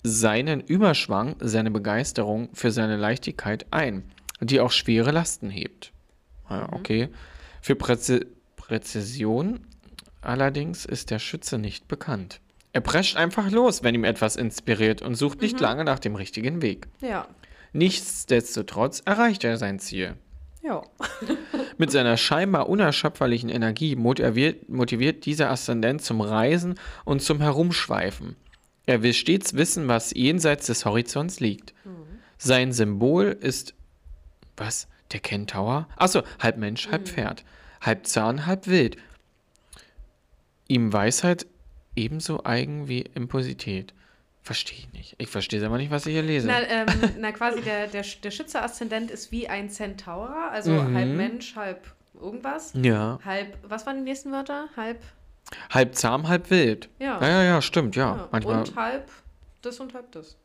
seinen Überschwang, seine Begeisterung für seine Leichtigkeit ein, die auch schwere Lasten hebt. Ja, okay. Für Präzi Präzision allerdings ist der Schütze nicht bekannt. Er prescht einfach los, wenn ihm etwas inspiriert und sucht nicht lange nach dem richtigen Weg.
Ja.
Nichtsdestotrotz erreicht er sein Ziel.
Ja. (laughs)
Mit seiner scheinbar unerschöpferlichen Energie motiviert, motiviert dieser Aszendent zum Reisen und zum Herumschweifen. Er will stets wissen, was jenseits des Horizonts liegt. Sein Symbol ist. Was? Der Kentaur? Achso, halb Mensch, halb Pferd. Halb Zahn, halb Wild. Ihm Weisheit ebenso eigen wie Impulsität. Verstehe ich nicht. Ich verstehe aber nicht, was ich hier lese.
Na, ähm, (laughs) na quasi der, der, der Schütze-Aszendent ist wie ein Zentaurer, also
Mhm.
halb Mensch, halb irgendwas.
ja.
Halb, was waren die nächsten Wörter? Halb,
Halb zahm, halb wild.
ja.
Ja, ja, ja, stimmt, ja.
ja.
Manchmal
Und halb das und halb das.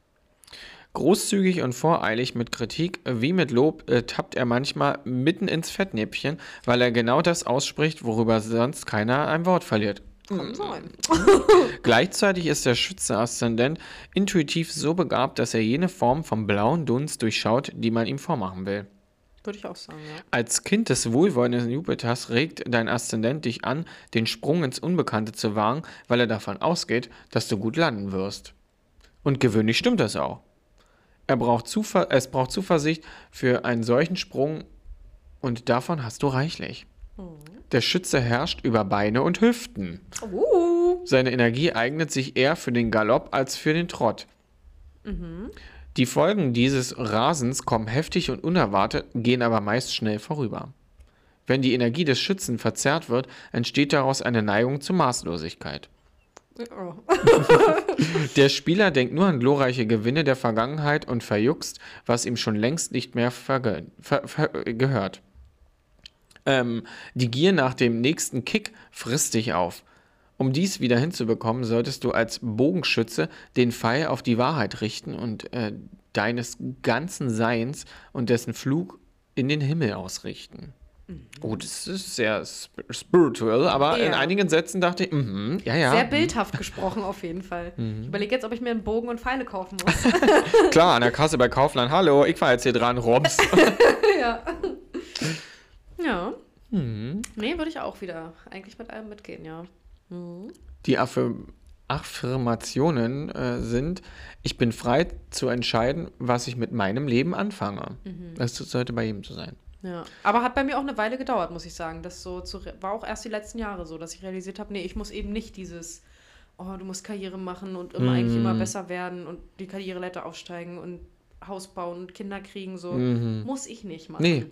Großzügig und voreilig mit Kritik wie mit Lob äh, tappt er manchmal mitten ins Fettnäpfchen, weil er genau das ausspricht, worüber sonst keiner ein Wort verliert.
Kann sein. (laughs)
Gleichzeitig ist der Schütze-Aszendent intuitiv so begabt, dass er jene Form vom blauen Dunst durchschaut, die man ihm vormachen will.
Würde ich auch sagen, ja.
Als Kind des wohlwollenden Jupiters regt dein Aszendent dich an, den Sprung ins Unbekannte zu wagen, weil er davon ausgeht, dass du gut landen wirst. Und gewöhnlich stimmt das auch. Er braucht Zuver es braucht Zuversicht für einen solchen Sprung und davon hast du reichlich. Der Schütze herrscht über Beine und Hüften.
Uh,
Seine Energie eignet sich eher für den Galopp als für den Trott. Die Folgen dieses Rasens kommen heftig und unerwartet, gehen aber meist schnell vorüber. Wenn die Energie des Schützen verzerrt wird, entsteht daraus eine Neigung zur Maßlosigkeit.
oh.
Der Spieler denkt nur an glorreiche Gewinne der Vergangenheit und verjuckst, was ihm schon längst nicht mehr ver gehört. Ähm, die Gier nach dem nächsten Kick frisst dich auf. Um dies wieder hinzubekommen, solltest du als Bogenschütze den Pfeil auf die Wahrheit richten und äh, deines ganzen Seins und dessen Flug in den Himmel ausrichten. Oh, das ist sehr sp spiritual, aber in
Ja.
einigen Sätzen dachte ich, mhm, ja, ja.
Sehr bildhaft gesprochen auf jeden Fall. (laughs)
Mhm.
Ich überlege jetzt, ob ich mir einen Bogen und Pfeile kaufen muss. (laughs) (laughs)
Klar, an der Kasse bei Kaufland. Hallo, ich war jetzt hier dran, Robs.
ja. Ja.
Mhm.
Nee, würde ich auch wieder eigentlich mit allem mitgehen, ja.
Die Affirm Affirmationen äh, sind, ich bin frei zu entscheiden, was ich mit meinem Leben anfange. Das sollte bei jedem so sein.
Ja. Aber hat bei mir auch eine Weile gedauert, muss ich sagen. Das so zu, re- war auch erst die letzten Jahre so, dass ich realisiert habe, nee, ich muss eben nicht dieses, oh, du musst Karriere machen und immer eigentlich immer besser werden und die Karriereleiter aufsteigen und Haus bauen und Kinder kriegen, so. Muss ich nicht machen.
Nee.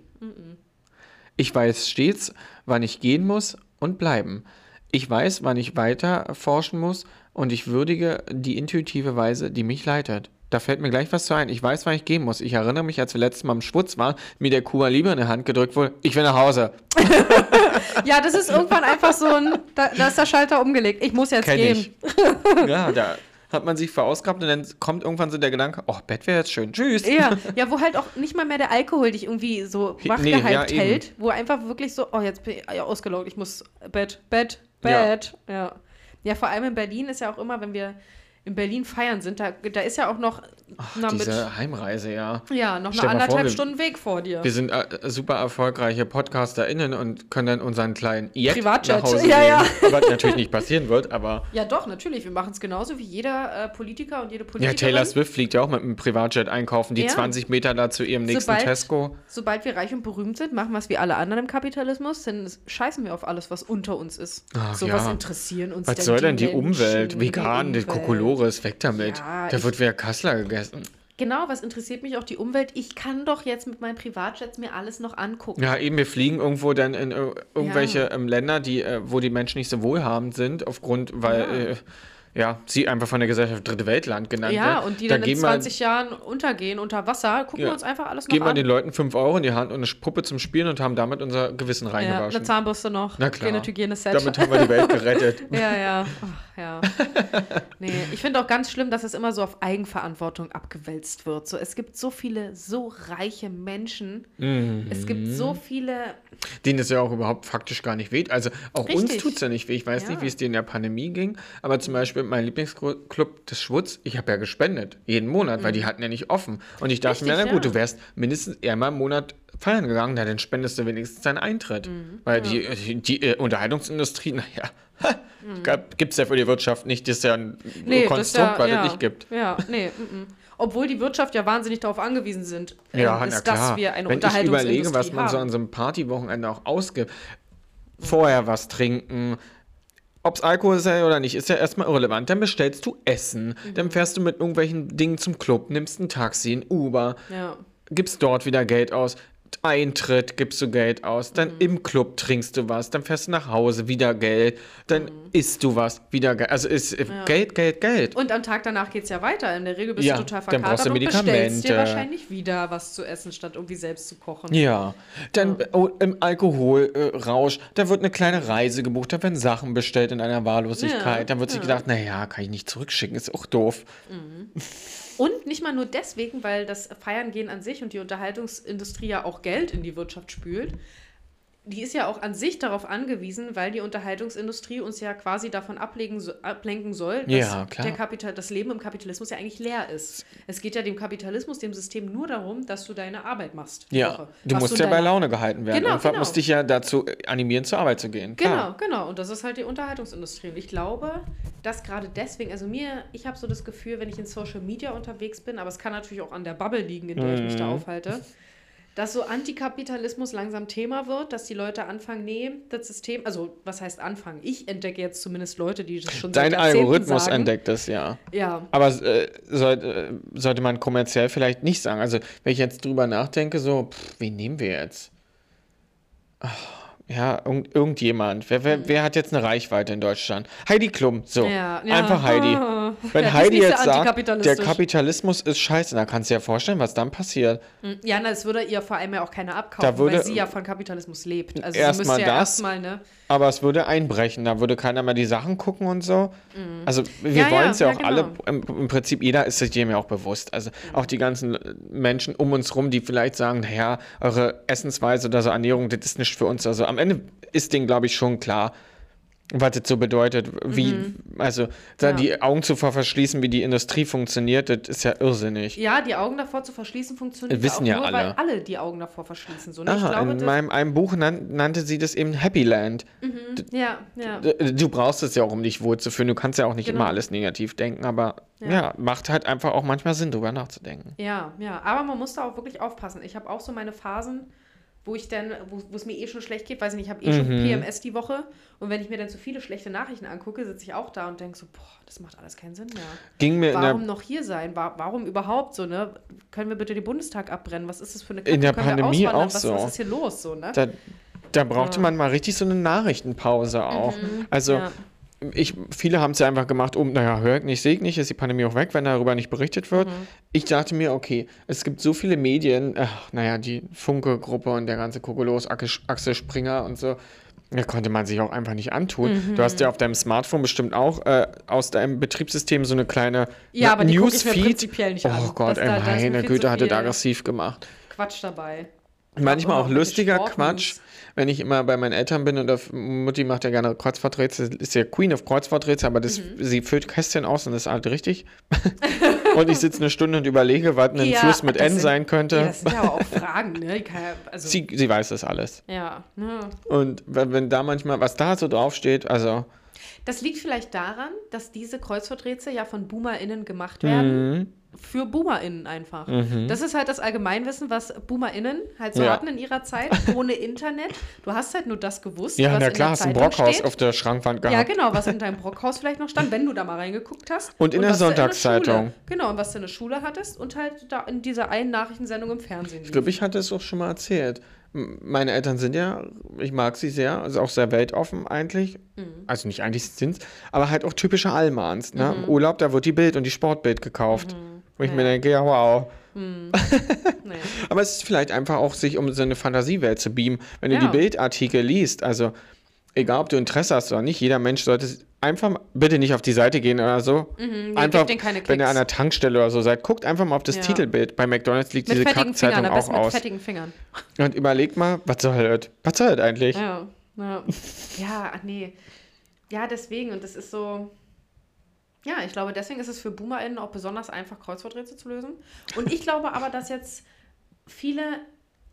Ich weiß stets, wann ich gehen muss und bleiben. Ich weiß, wann ich weiter forschen muss und ich würdige die intuitive Weise, die mich leitet. Da fällt mir gleich was zu ein. Ich weiß, wann ich gehen muss. Ich erinnere mich, als wir letztes Mal im Schwutz waren, mir der Kuba Libre in die Hand gedrückt wurde. Ich will nach Hause. (laughs)
Ja, das ist irgendwann einfach so ein, da, da ist der Schalter umgelegt. Ich muss jetzt
Kenn
gehen.
ich. ja, da hat man sich verausgabt und dann kommt irgendwann so der Gedanke, oh, Bett wäre jetzt schön. Tschüss.
Ja, (laughs) ja, wo halt auch nicht mal mehr der Alkohol dich irgendwie so
Nee,
wachgehypt
ja, eben.
hält, wo einfach wirklich so, oh, jetzt bin ich ja, ausgelaugt, ich muss Bett, Bett,
Ja.
Bett. Ja. ja. vor allem in Berlin ist ja auch immer, wenn wir in Berlin feiern sind, da, da ist ja auch noch, na, mit,
Diese Heimreise, ja.
ja, noch
Stell
eine
vor,
anderthalb
wir-
Stunden Weg vor dir.
Wir sind äh, super erfolgreiche PodcasterInnen und können dann unseren kleinen Jet
Privatjet.
nach Hause (laughs)
Ja, ja.
Was natürlich nicht passieren wird, aber (laughs)
Ja, doch, natürlich. Wir machen es genauso wie jeder äh, Politiker und jede
ja,
Politikerin.
Taylor Swift fliegt ja auch mit einem Privatjet einkaufen, die
Ja.
20 Meter da zu ihrem nächsten
Sobald-
Tesco.
Sobald wir reich und berühmt sind, machen wir es wie alle anderen im Kapitalismus, dann scheißen wir auf alles, was unter uns ist.
Ach,
so
ja.
was interessieren uns
Was soll denn die
Menschen,
Umwelt? Vegan, die
Umwelt.
Kokolores, weg damit.
Ja,
da wird wieder Kassler gegessen.
Genau, was interessiert mich auch die Umwelt? Ich kann doch jetzt mit meinen Privatjets mir alles noch angucken.
Ja, eben, wir fliegen irgendwo dann in irgendwelche ähm, Länder, die, äh, wo die Menschen nicht so wohlhabend sind, aufgrund, weil
Ja.
äh, ja, sie einfach von der Gesellschaft Dritte Weltland genannt
Ja,
wird.
und die
da
dann in
geben
20 Jahren untergehen unter Wasser, gucken
Ja.
wir uns einfach alles
wir,
noch
geben wir
an.
den Leuten 5 Euro in die Hand und eine Puppe zum Spielen und haben damit unser Gewissen
ja,
reingewaschen.
eine Zahnbürste noch,
Na klar.
Hygieneset.
Damit haben wir die Welt gerettet. (laughs)
Ja, ja. Ach, ja. (laughs) Nee, ich finde auch ganz schlimm, dass es immer so auf Eigenverantwortung abgewälzt wird. So, es gibt so viele so reiche Menschen. Es gibt so
Mhm.
viele.
Denen es ja auch überhaupt faktisch gar nicht weht. Also auch uns
Richtig.
tut es ja nicht weh. Ich weiß
Ja.
nicht, wie es dir in der Pandemie ging, aber zum Beispiel mein Lieblingsclub des Schwutz, ich habe ja gespendet. Jeden Monat, weil die hatten ja nicht offen. Und ich dachte mir,
Mhm. Richtig,
na gut,
ja.
du wärst mindestens einmal im Monat feiern gegangen, na, dann spendest du wenigstens deinen Eintritt.
Mhm.
Weil die, die, die äh, Unterhaltungsindustrie, naja,
Mhm.
gibt es ja für die Wirtschaft nicht. Das ist ja ein
Nee, das
Konstrukt,
ist ja,
weil
ja,
es nicht gibt.
Ja, nee. Mm -mm. Obwohl die Wirtschaft ja wahnsinnig darauf angewiesen sind, äh,
Ja,
ist,
na klar.
dass wir eine
Wenn ich
Unterhaltungsindustrie
überlege, was man
haben.
so an so einem Partywochenende auch ausgibt, vorher was trinken, ob es Alkohol ist oder nicht, ist ja erstmal irrelevant. Dann bestellst du Essen,
Mhm.
dann fährst du mit irgendwelchen Dingen zum Club, nimmst ein Taxi, ein Uber,
ja.
gibst dort wieder Geld aus. Eintritt gibst du Geld aus, dann
Mhm.
im Club trinkst du was, dann fährst du nach Hause, wieder Geld, dann
Mhm.
isst du was, wieder Geld. Also ist äh, Geld, Geld, Geld.
Und am Tag danach geht es ja weiter. In der Regel bist
Ja,
du total
dann brauchst
verkatert
du
und bestellst dir
Medikamente.
wahrscheinlich wieder was zu essen, statt irgendwie selbst zu kochen.
Ja, dann oh, im Alkoholrausch, äh, da wird eine kleine Reise gebucht, da werden Sachen bestellt in einer Wahllosigkeit.
Ja,
dann wird sich
ja.
gedacht, naja, kann ich nicht zurückschicken, ist auch doof. (laughs)
Und nicht mal nur deswegen, weil das Feiern gehen an sich und die Unterhaltungsindustrie ja auch Geld in die Wirtschaft spült. Die ist ja auch an sich darauf angewiesen, weil die Unterhaltungsindustrie uns ja quasi davon ablegen, so, ablenken soll, dass
Ja.
Der Kapital, das Leben im Kapitalismus ja eigentlich leer ist. Es geht ja dem Kapitalismus, dem System nur darum, dass du deine Arbeit machst.
Ja,
Woche.
du
Was
musst
in
ja bei Laune gehalten werden.
Genau,
Irgendwann
genau.
musst dich ja dazu animieren, zur Arbeit zu gehen.
Genau,
Klar.
genau. Und das ist halt die Unterhaltungsindustrie. Und ich glaube, dass gerade deswegen, also mir, ich habe so das Gefühl, wenn ich in Social Media unterwegs bin, aber es kann natürlich auch an der Bubble liegen, in der ich mich
Mhm.
da aufhalte, dass so Antikapitalismus langsam Thema wird, dass die Leute anfangen, nee, das System, also was heißt anfangen? Ich entdecke jetzt zumindest Leute, die das schon
Dein
seit
Algorithmus
sagen.
entdeckt es, ja.
Ja,
Aber äh, soll, äh, sollte man kommerziell vielleicht nicht sagen. Also, wenn ich jetzt drüber nachdenke, so, pff, wen nehmen wir jetzt? Ach, ja, irgend, irgendjemand. Wer, wer, wer hat jetzt eine Reichweite in Deutschland? Heidi Klum, so.
Ja, ja.
Einfach Heidi.
Ah.
Wenn
Ja,
Heidi jetzt sagt, der. Kapitalismus ist scheiße, dann kannst du dir ja vorstellen, was dann passiert.
Ja, na, es würde ihr vor allem ja auch keiner abkaufen,
würde-
weil sie ja von Kapitalismus lebt. Also
Erst
sie müsste
mal
ja
das.
erstmal, ne?
Aber es würde einbrechen, da würde keiner mehr die Sachen gucken und so. Also wir
Mhm. Ja, ja,
wollen es ja,
ja,
auch alle,
genau.
im, im Prinzip jeder ist sich dem ja auch bewusst. Also auch die ganzen Menschen um uns rum, die vielleicht sagen, naja, eure Essensweise oder so Ernährung, das ist nicht für uns. Also am Ende ist denen, glaube ich, schon klar, was das so bedeutet, wie, also da
Mhm. Ja.
die Augen zu verschließen, wie die Industrie funktioniert, das ist ja irrsinnig.
Ja, die Augen davor zu verschließen funktioniert
Wissen
ja
ja
auch nur,
alle.
weil alle die Augen davor verschließen. So, ne? ich
Aha,
glaube,
in meinem einem Buch nan nannte sie das eben Happy Land.
ja, ja.
D- Du brauchst es ja auch, um dich wohlzufühlen. Du kannst ja auch nicht
Genau.
immer alles negativ denken, aber ja.
Ja.
macht halt einfach auch manchmal Sinn, drüber nachzudenken.
Ja, ja, aber man muss da auch wirklich aufpassen. Ich habe auch so meine Phasen, wo ich dann, wo es mir eh schon schlecht geht, weiß ich nicht, ich habe eh
Mhm.
schon PMS die Woche und wenn ich mir dann zu viele schlechte Nachrichten angucke, sitze ich auch da und denke so, boah, das macht alles keinen Sinn mehr.
Ging mir
Warum noch hier sein? Wa- Warum überhaupt so, ne? Können wir bitte den Bundestag abbrennen? Was ist das für eine
In der
Können
Pandemie auch
was,
so.
Was ist hier los, so, ne?
da, da brauchte
Ja.
man mal richtig so eine Nachrichtenpause auch. Also
Mhm. ja.
Ich, viele haben es ja einfach gemacht, um, naja, hör ich nicht, sehe ich nicht, ist die Pandemie auch weg, wenn darüber nicht berichtet wird.
Mhm.
Ich dachte mir, okay, es gibt so viele Medien, ach, naja, die Funke-Gruppe und der ganze Kokolos, Axel Springer und so. Da konnte man sich auch einfach nicht antun.
Mhm.
Du hast ja auf deinem Smartphone bestimmt auch äh, aus deinem Betriebssystem so eine kleine
Ja, aber ich mir
Newsfeed.
prinzipiell nicht
Oh
an.
Gott, ey,
da- da ist
meine Güte,
zu
hat das
viel
aggressiv gemacht.
Quatsch dabei.
Manchmal auch lustiger. Quatsch, wenn ich immer bei meinen Eltern bin und Mutti macht ja gerne Kreuzfahrträtsel, ist ja Queen of Kreuzfahrträtsel, aber das,
Mhm.
sie füllt Kästchen aus und das ist halt richtig. (laughs) und ich sitze eine Stunde und überlege, was ein
Ja,
Fluss mit N
sind-
sein könnte.
Ja, das sind ja aber auch Fragen, ne? Ja, also,
sie, sie weiß das alles.
ja, ne?
Und wenn, wenn da manchmal, was da so draufsteht, also,
Das liegt vielleicht daran, dass diese Kreuzworträtsel ja von BoomerInnen gemacht werden.
mhm,
Für BoomerInnen einfach. Das ist halt das Allgemeinwissen, was BoomerInnen halt so
Ja.
hatten in ihrer Zeit, ohne Internet. Du hast halt nur das gewusst,
ja,
was
na
in
klar,
der
hast ein Brockhaus
steht.
auf der Schrankwand gehabt.
Ja, genau, was in deinem Brockhaus vielleicht noch stand, wenn du da mal reingeguckt hast.
Und in der
was du
Sonntagszeitung.
Genau, und was du in der Schule hattest und halt da in dieser einen Nachrichtensendung im Fernsehen.
Ich glaube, ich hatte es auch schon mal erzählt. Meine Eltern sind ja, ich mag sie sehr, also auch sehr weltoffen eigentlich. Also nicht eigentlich sind aber halt auch typische Allmanns. Ne? Im Urlaub, da wird die Bild und die Sportbild gekauft. Wo ich mir denke, ja, wow. (laughs)
Nee.
Aber es ist vielleicht einfach auch, sich um so eine Fantasiewelt zu beamen. Wenn du
Ja.
die Bildartikel liest, also egal, ob du Interesse hast oder nicht, jeder Mensch sollte einfach bitte nicht auf die Seite gehen oder so.
nee,
einfach, wenn ihr an der Tankstelle oder so seid, guckt einfach mal auf das
Ja.
Titelbild. Bei McDonalds liegt
Mit
diese Kackzeitung auch aus.
fettigen Fingern.
Und überlegt mal, was soll das? Was soll das eigentlich?
Ja, ja. Ja, ach nee. Ja, deswegen, und das ist so. Ja, ich glaube, deswegen ist es für BoomerInnen auch besonders einfach, Kreuzworträtsel zu lösen. Und ich glaube aber, dass jetzt viele.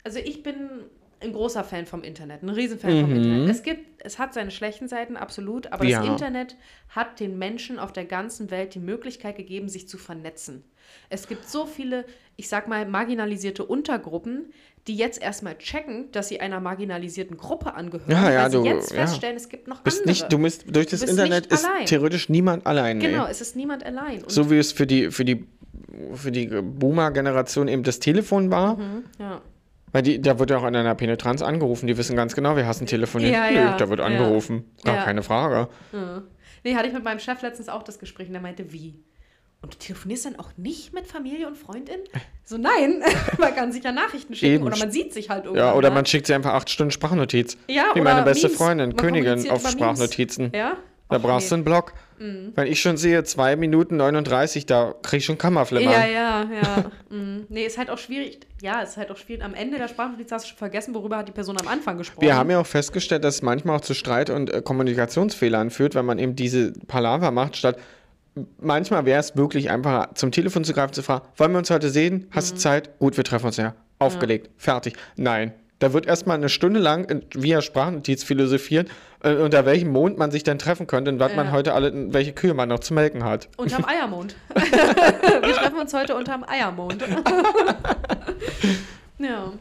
Also, ich bin ein großer Fan vom Internet, ein Riesenfan vom
Mhm.
Internet. Es gibt, es hat seine schlechten Seiten, absolut, aber
Ja.
das Internet hat den Menschen auf der ganzen Welt die Möglichkeit gegeben, sich zu vernetzen. Es gibt so viele, ich sag mal, marginalisierte Untergruppen, die jetzt erstmal checken, dass sie einer marginalisierten Gruppe angehören,
Ja, ja,
weil sie
du-
jetzt
ja.
feststellen, es gibt noch
Bist
andere.
nicht, du bist, durch das
bist
Internet ist
allein.
theoretisch niemand allein. nee.
genau, es ist niemand allein. Und,
So wie es für die, für die, für die Boomer-Generation eben das Telefon war.
ja.
Weil die, da wird ja auch an einer Penetranz angerufen. Die wissen ganz genau, wir hassen telefonieren.
Ja,
Nö,
ja,
da wird
ja.
angerufen. Gar
Ja.
keine Frage.
Ja. Nee, hatte ich mit meinem Chef letztens auch das Gespräch und der meinte, wie? Und du telefonierst dann auch nicht mit Familie und Freundin? So, nein, (laughs) man kann sich ja Nachrichten schicken
Eben.
oder man sieht sich halt irgendwann.
Ja, oder
mal.
man schickt sie einfach acht Stunden Sprachnotiz.
Ja,
Wie meine beste
Memes.
Freundin,
Man
Königin auf
über Memes.
Sprachnotizen.
Ja,
Da brauchst du
nee.
einen Block. Wenn ich schon sehe, 2 Minuten 39, da krieg ich schon Kammerflimmern.
Ja, ja, ja. mm. Nee, ist halt auch schwierig. Ja, ist halt auch schwierig. Am Ende der Sprachnotiz hast du schon vergessen, worüber hat die Person am Anfang gesprochen.
Wir haben ja auch festgestellt, dass es manchmal auch zu Streit- und äh, Kommunikationsfehlern führt, wenn man eben diese Palaver macht, statt manchmal wäre es wirklich einfacher, zum Telefon zu greifen, zu fragen, wollen wir uns heute sehen? Hast
Mhm.
du Zeit? Gut, wir treffen uns ja. Aufgelegt, fertig. Nein. Da wird erstmal eine Stunde lang via Sprachnotiz philosophieren, äh, unter welchem Mond man sich denn treffen könnte und was man
Ja.
heute alle, welche Kühe man noch zu melken hat.
Unterm (laughs) Eiermond. (laughs) Wir treffen uns heute unterm Eiermond. (laughs) ja.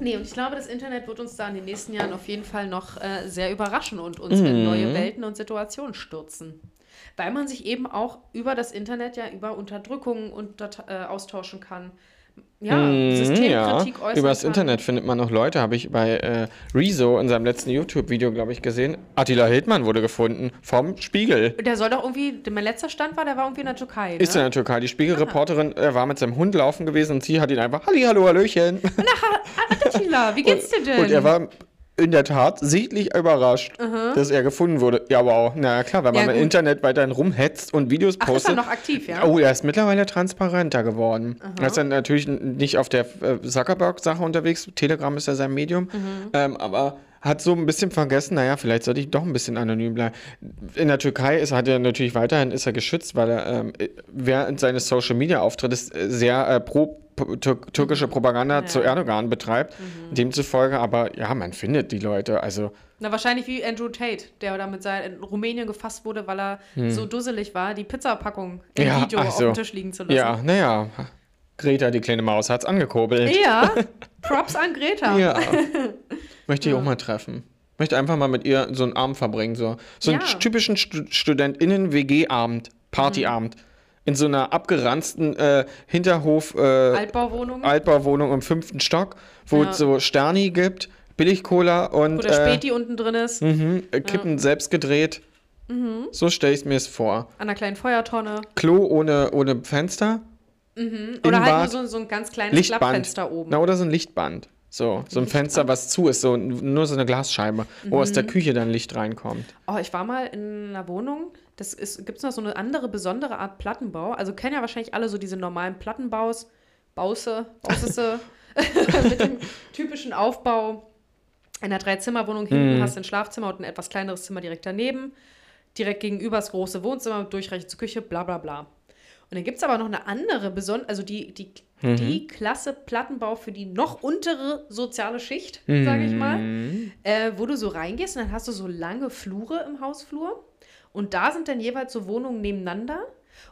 Nee, und ich glaube, das Internet wird uns da in den nächsten Jahren auf jeden Fall noch äh, sehr überraschen und uns in
Mhm.
neue Welten und Situationen stürzen. Weil man sich eben auch über das Internet ja über Unterdrückung unter, äh, austauschen kann. Ja,
Mhm,
Systemkritik äußern
Über das
kann.
Internet findet man noch Leute, habe ich bei äh, Rezo in seinem letzten YouTube-Video, glaube ich, gesehen. Attila Hildmann wurde gefunden vom Spiegel.
Der soll doch irgendwie, mein letzter Stand war, der war irgendwie in der Türkei.
Ist in
ne?
der Türkei. Die Spiegelreporterin äh, war mit seinem Hund laufen gewesen und sie hat ihn einfach Halli, hallo, Hallöchen.
Attila, wie geht's dir denn? (laughs)
Und er war in der Tat sichtlich überrascht, dass er gefunden wurde. Ja, auch, na klar, wenn man
Ja,
im
gut.
Internet weiterhin rumhetzt und Videos
Ach, ist er
postet.
noch aktiv, ja?
Oh, er ist mittlerweile transparenter geworden. Er ist dann natürlich nicht auf der äh, Zuckerberg-Sache unterwegs. Telegram ist ja sein Medium.
Mhm.
Ähm, aber hat so ein bisschen vergessen, naja, vielleicht sollte ich doch ein bisschen anonym bleiben. In der Türkei ist, hat er natürlich weiterhin ist er geschützt, weil er ähm, während seines Social-Media-Auftrittes sehr äh, pro tür türkische Propaganda
Ja.
zu Erdogan betreibt. Demzufolge aber, ja, man findet die Leute. Also,
Na, wahrscheinlich wie Andrew Tate, der da mit in Rumänien gefasst wurde, weil er so dusselig war, die Pizzapackung im
Hm. ja,
Video
ach
auf dem Tisch liegen zu lassen.
Ja, naja. Greta, die kleine Maus, hat's angekurbelt.
Ja, (laughs) Props an Greta.
Ja. (laughs) Möchte ich auch mal treffen. Möchte einfach mal mit ihr so einen Abend verbringen. So, so einen
Ja.
typischen Stu StudentInnen-WG-Abend, Partyabend. In so einer abgeranzten äh, Hinterhof äh,
Altbauwohnung,
Altbauwohnung im fünften Stock, wo
Ja.
es so Sterni gibt, Billig-Cola und
wo der
äh,
Späti unten drin ist,
mhm, äh, Kippen selbst gedreht.
Mhm.
So stelle ich mir es vor.
an einer kleinen Feuertonne.
Klo ohne, ohne Fenster.
Oder halt nur so, so ein ganz kleines
Lichtband.
Klappfenster oben.
Na, oder so ein Lichtband. So, so ein Fenster, was zu ist, so nur so eine Glasscheibe, wo aus
Mhm.
der Küche dann Licht reinkommt.
Oh, ich war mal in einer Wohnung. Das gibt es noch so eine andere besondere Art Plattenbau. Also kennen ja wahrscheinlich alle so diese normalen Plattenbaus, Bause, Bausisse, (laughs) (laughs) mit dem typischen Aufbau einer Dreizimmerwohnung. Hinten hast du ein Schlafzimmer und ein etwas kleineres Zimmer direkt daneben. Direkt gegenüber das große Wohnzimmer, durchreichend zur Küche, bla bla bla. Und dann gibt es aber noch eine andere, beson also die, die, die Klasse Plattenbau für die noch untere soziale Schicht, sage ich mal äh, wo du so reingehst und dann hast du so lange Flure im Hausflur. Und da sind dann jeweils so Wohnungen nebeneinander.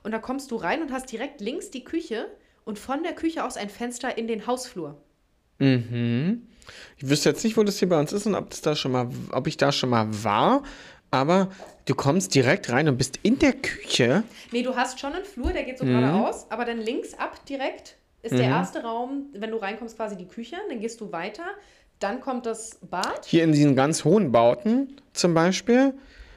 Und da kommst du rein und hast direkt links die Küche und von der Küche aus ein Fenster in den Hausflur.
Mhm. Ich wüsste jetzt nicht, wo das hier bei uns ist und ob, das da schon mal, ob ich da schon mal war, aber du kommst direkt rein und bist in der Küche.
Nee, du hast schon einen Flur, der geht so geradeaus, aber dann links ab direkt ist der erste Raum, wenn du reinkommst, quasi die Küche, dann gehst du weiter, dann kommt das Bad.
Hier in diesen ganz hohen Bauten zum Beispiel,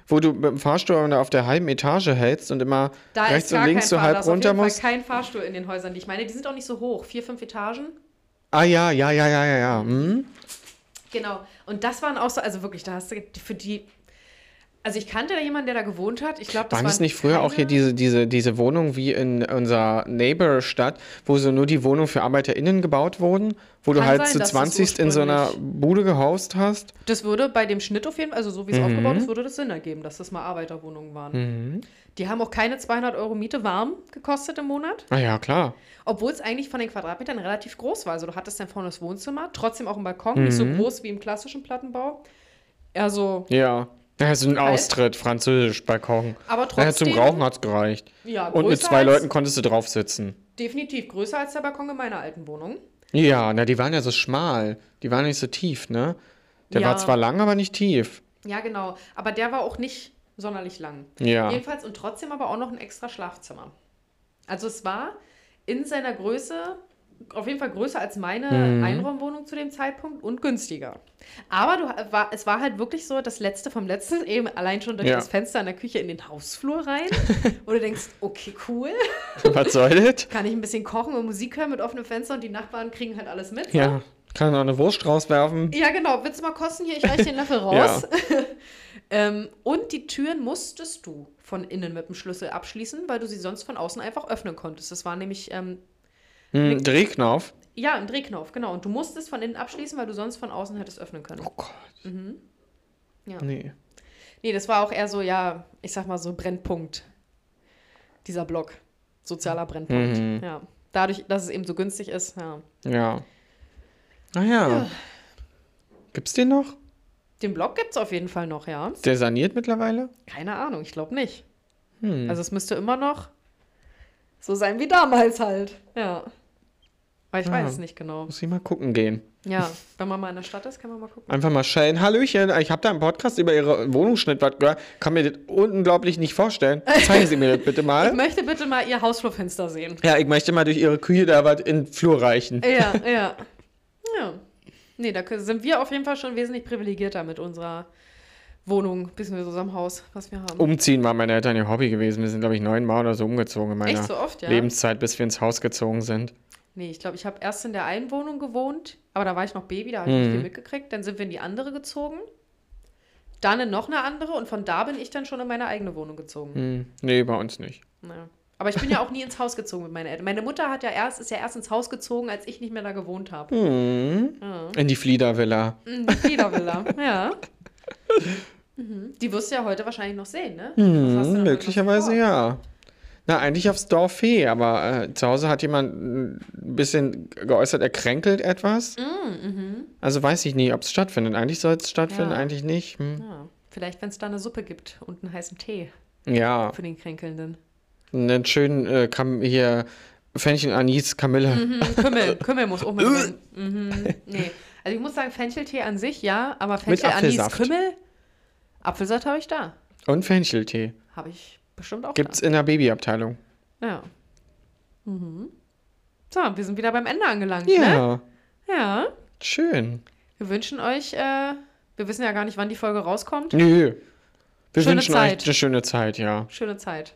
wo du mit dem Fahrstuhl auf der halben Etage hältst und immer
Da
rechts und links so
da
halb
ist auf
runter
jeden
musst.
kein Fahrstuhl in den Häusern, die ich meine. Die sind auch nicht so hoch, vier, fünf Etagen.
Ah ja, ja, ja, ja, ja, ja. Hm?
Genau. Und das waren auch so, also wirklich, da hast du für die. Also ich kannte da jemanden, der da gewohnt hat. Ich glaube, das
Waren es nicht früher auch hier diese, diese, diese Wohnungen wie in unserer Neighbor-Stadt, wo so nur die Wohnungen für ArbeiterInnen gebaut wurden, wo du
Kann
halt
sein,
zu
dass es
20 in so einer Bude gehaust hast?
Das würde bei dem Schnitt auf jeden Fall, also so wie
Mhm.
es aufgebaut ist, würde das Sinn ergeben, dass das mal Arbeiterwohnungen waren. Die haben auch keine 200 Euro Miete warm gekostet im Monat,
Ah ja, klar.
obwohl es eigentlich von den Quadratmetern relativ groß war. Also du hattest dann vorne das Wohnzimmer, trotzdem auch ein Balkon, nicht
Mhm.
so groß wie im klassischen Plattenbau. Also,
Ja. Ja, so ein. Austritt, französisch, Balkon.
aber trotzdem.
zum Rauchen hat's gereicht.
Ja,
Und mit zwei Leuten konntest du drauf sitzen.
Definitiv größer als der Balkon in meiner alten Wohnung.
Ja, na, die waren ja so schmal. Die waren nicht so tief, ne? Der
Ja.
war zwar lang, aber nicht tief.
Ja, genau. Aber der war auch nicht sonderlich lang.
Ja.
Jedenfalls und trotzdem aber auch noch ein extra Schlafzimmer. Also es war in seiner Größe auf jeden Fall größer als meine
Mhm.
Einraumwohnung zu dem Zeitpunkt und günstiger. Aber du, war, es war halt wirklich so das Letzte vom Letzten, eben allein schon durch
Ja.
das Fenster in der Küche in den Hausflur rein, (laughs) wo du denkst, okay, cool, (laughs)
Was soll das?
kann ich ein bisschen kochen und Musik hören mit offenem Fenster und die Nachbarn kriegen halt alles mit. so.
Ja. Kann noch eine Wurst rauswerfen.
Ja, genau. Willst du mal kosten hier? Ich reiche den Löffel (laughs) raus. Ähm, und die Türen musstest du von innen mit dem Schlüssel abschließen, weil du sie sonst von außen einfach öffnen konntest. Das war nämlich, ähm,
Hm, Drehknauf.
ja, ein Drehknopf, genau. Und du musstest von innen abschließen, weil du sonst von außen hättest öffnen können.
Oh Gott.
Ja.
Nee.
Nee, das war auch eher so, ja, ich sag mal so Brennpunkt. Dieser Block. Sozialer Brennpunkt.
Mhm.
Ja. Dadurch, dass es eben so günstig ist, ja.
Ja. Naja. Gibt's den noch?
Den Block gibt es auf jeden Fall noch, ja.
Ist der saniert mittlerweile?
Keine Ahnung, ich glaube nicht.
Hm.
Also es müsste immer noch so sein wie damals halt. Ja. Aber ich
Ah.
weiß es nicht genau.
Muss ich mal gucken gehen.
Ja, (laughs) wenn man mal in der Stadt ist, kann man mal gucken.
Einfach mal schellen. Hallöchen, ich habe da im Podcast über Ihre Wohnungsschnitt was gehört. Kann mir das unglaublich nicht vorstellen. Zeigen Sie mir das bitte (laughs)
Ich
mal.
möchte bitte mal Ihr Hausflurfenster sehen.
Ja, ich möchte mal durch Ihre Küche da was in den Flur reichen.
Ja, (laughs) ja. Ja. Nee, da sind wir auf jeden Fall schon wesentlich privilegierter mit unserer Wohnung, beziehungsweise unserem Haus, was wir haben.
Umziehen war meine Eltern ihr Hobby gewesen. Wir sind, glaube ich, neunmal oder so umgezogen in meiner
Echt so oft, ja?
Lebenszeit, bis wir ins Haus gezogen sind.
Nee, ich glaube, ich habe erst in der einen Wohnung gewohnt, aber da war ich noch Baby, da habe ich nicht viel mitgekriegt. Dann sind wir in die andere gezogen. Dann in noch eine andere und von da bin ich dann schon in meine eigene Wohnung gezogen.
Hm, nee, bei uns nicht.
Naja. Aber ich bin ja auch nie ins Haus gezogen mit meinen Eltern. Meine Mutter hat ja erst, ist ja erst ins Haus gezogen, als ich nicht mehr da gewohnt habe.
Hm.
Ja.
In die Fliedervilla.
Mhm, Die Fliedervilla, ja. Mhm. Die wirst du ja heute wahrscheinlich noch sehen, ne?
Hm,
heute
möglicherweise ja. Na, eigentlich aufs Dorf Fee, aber äh, zu Hause hat jemand ein bisschen geäußert, er kränkelt etwas.
Mhm,
Also weiß ich nicht, ob es stattfindet. Eigentlich soll es stattfinden,
Ja.
eigentlich nicht. Hm.
Ja. Vielleicht, wenn es da eine Suppe gibt und einen heißen Tee
Ja,
für den Kränkelnden.
einen schönen äh, Kam hier Fenchel, Anis, Kamille.
Mhm, Kümmel, (laughs) Kümmel muss auch mit drin. Mhm, nee. Also ich muss sagen, Fencheltee an sich, ja, aber Fenchel, Anis. Kümmel, Apfelsaft habe ich da.
Und Fencheltee.
Habe ich bestimmt auch
Gibt's in der Babyabteilung.
da. Ja. Mhm. So, wir sind wieder beim Ende angelangt, ne?
Ja,
Ja.
schön.
Wir wünschen euch, äh, wir wissen ja gar nicht, wann die Folge rauskommt.
Nö. Wir
Schöne
wünschen
Zeit.
euch eine schöne Zeit, ja.
Schöne Zeit.